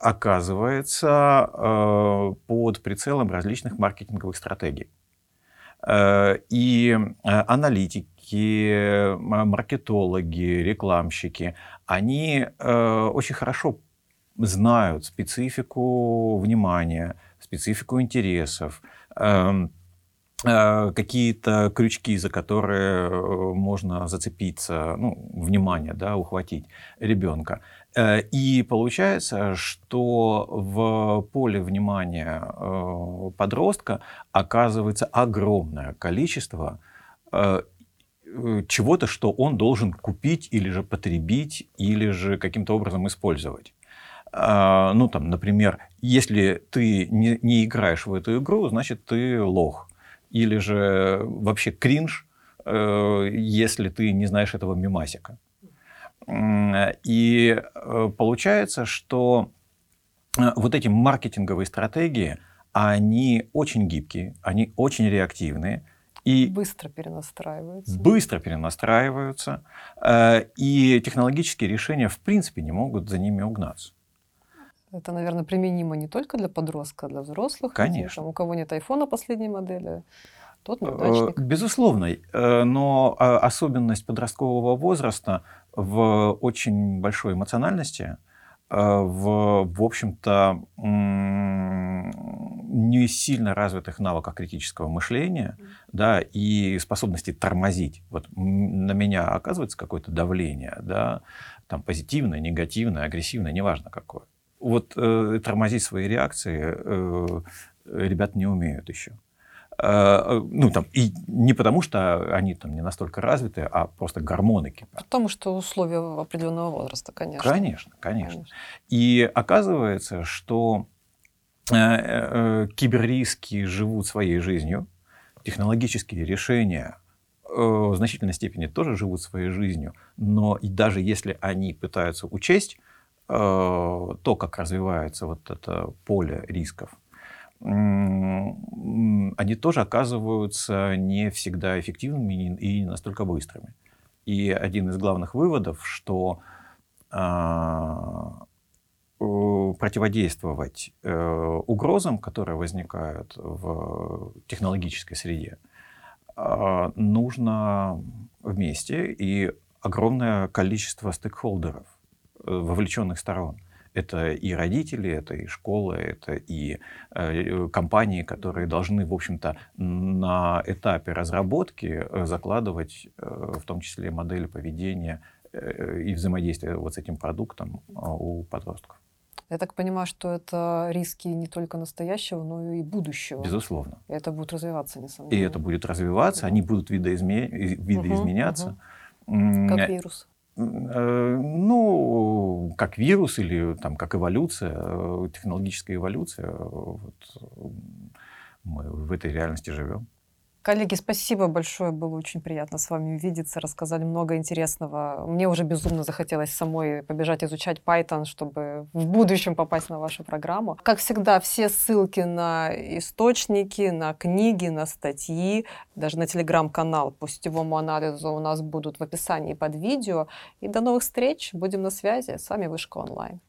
оказывается э, под прицелом различных маркетинговых стратегий. Э, и э, аналитики, маркетологи, рекламщики, они очень хорошо знают специфику внимания, специфику интересов, эм, какие-то крючки, за которые можно зацепиться, ну, внимание, да, ухватить ребенка. Э, и получается, что в поле внимания э, подростка оказывается огромное количество Э, чего-то, что он должен купить или же потребить, или же каким-то образом использовать. Ну, там, например, если ты не, играешь в эту игру, значит, ты лох. Или же вообще кринж, если ты не знаешь этого мимасика. И э, получается, что вот эти маркетинговые стратегии, они очень гибкие, они очень реактивные, и быстро перенастраиваются. Быстро перенастраиваются. Э, и технологические решения, в принципе, не могут за ними угнаться. Это, наверное, применимо не только для подростка, а для взрослых. Конечно. Там, у кого нет айфона последней модели, неудачник. Э, безусловно. Э, но особенность подросткового возраста в очень большой эмоциональности, в, в общем-то, не сильно развитых навыках критического мышления, да, и способности тормозить. Вот на меня оказывается какое-то давление, да, там позитивное, негативное, агрессивное, неважно какое. Вот э, тормозить свои реакции э, ребят не умеют еще. Э, ну, там, и не потому, что они там не настолько развиты, а просто гормоны кипят. Потому что условия определенного возраста, конечно. Конечно, конечно. конечно. И оказывается, что Э, э, киберриски живут своей жизнью, технологические решения в значительной степени тоже живут своей жизнью, но и даже если они пытаются учесть то, как развивается вот это поле рисков, они тоже оказываются не всегда эффективными и не настолько быстрыми. И один из главных выводов, что а, Э, противодействовать э, угрозам, которые возникают в технологической среде, а, нужно вместе и огромное количество стейкхолдеров. вовлеченных сторон. Это и родители, это и школы, это и э, компании, которые должны, в общем-то, на этапе разработки э, закладывать э, в том числе модели поведения э, и взаимодействия вот с этим продуктом э, у подростков. Я так понимаю, что это риски не только настоящего, но и будущего. Безусловно. И это будет развиваться, несомненно. И это будет развиваться, они будут видоизме... видоизменяться. Угу, угу. Как вирус. Э, ну, как вирус или там, как эволюция, э, технологическая эволюция. Вот, мы в этой реальности живем. Коллеги, спасибо большое, было очень приятно с вами увидеться, рассказали много интересного. Мне уже безумно захотелось самой побежать изучать Python, чтобы в будущем попасть на вашу программу. Как всегда, все ссылки на источники, на книги, на статьи, даже на телеграм-канал по сетевому анализу у нас будут в описании под видео. И до новых встреч, будем на связи. С вами Вышка Онлайн.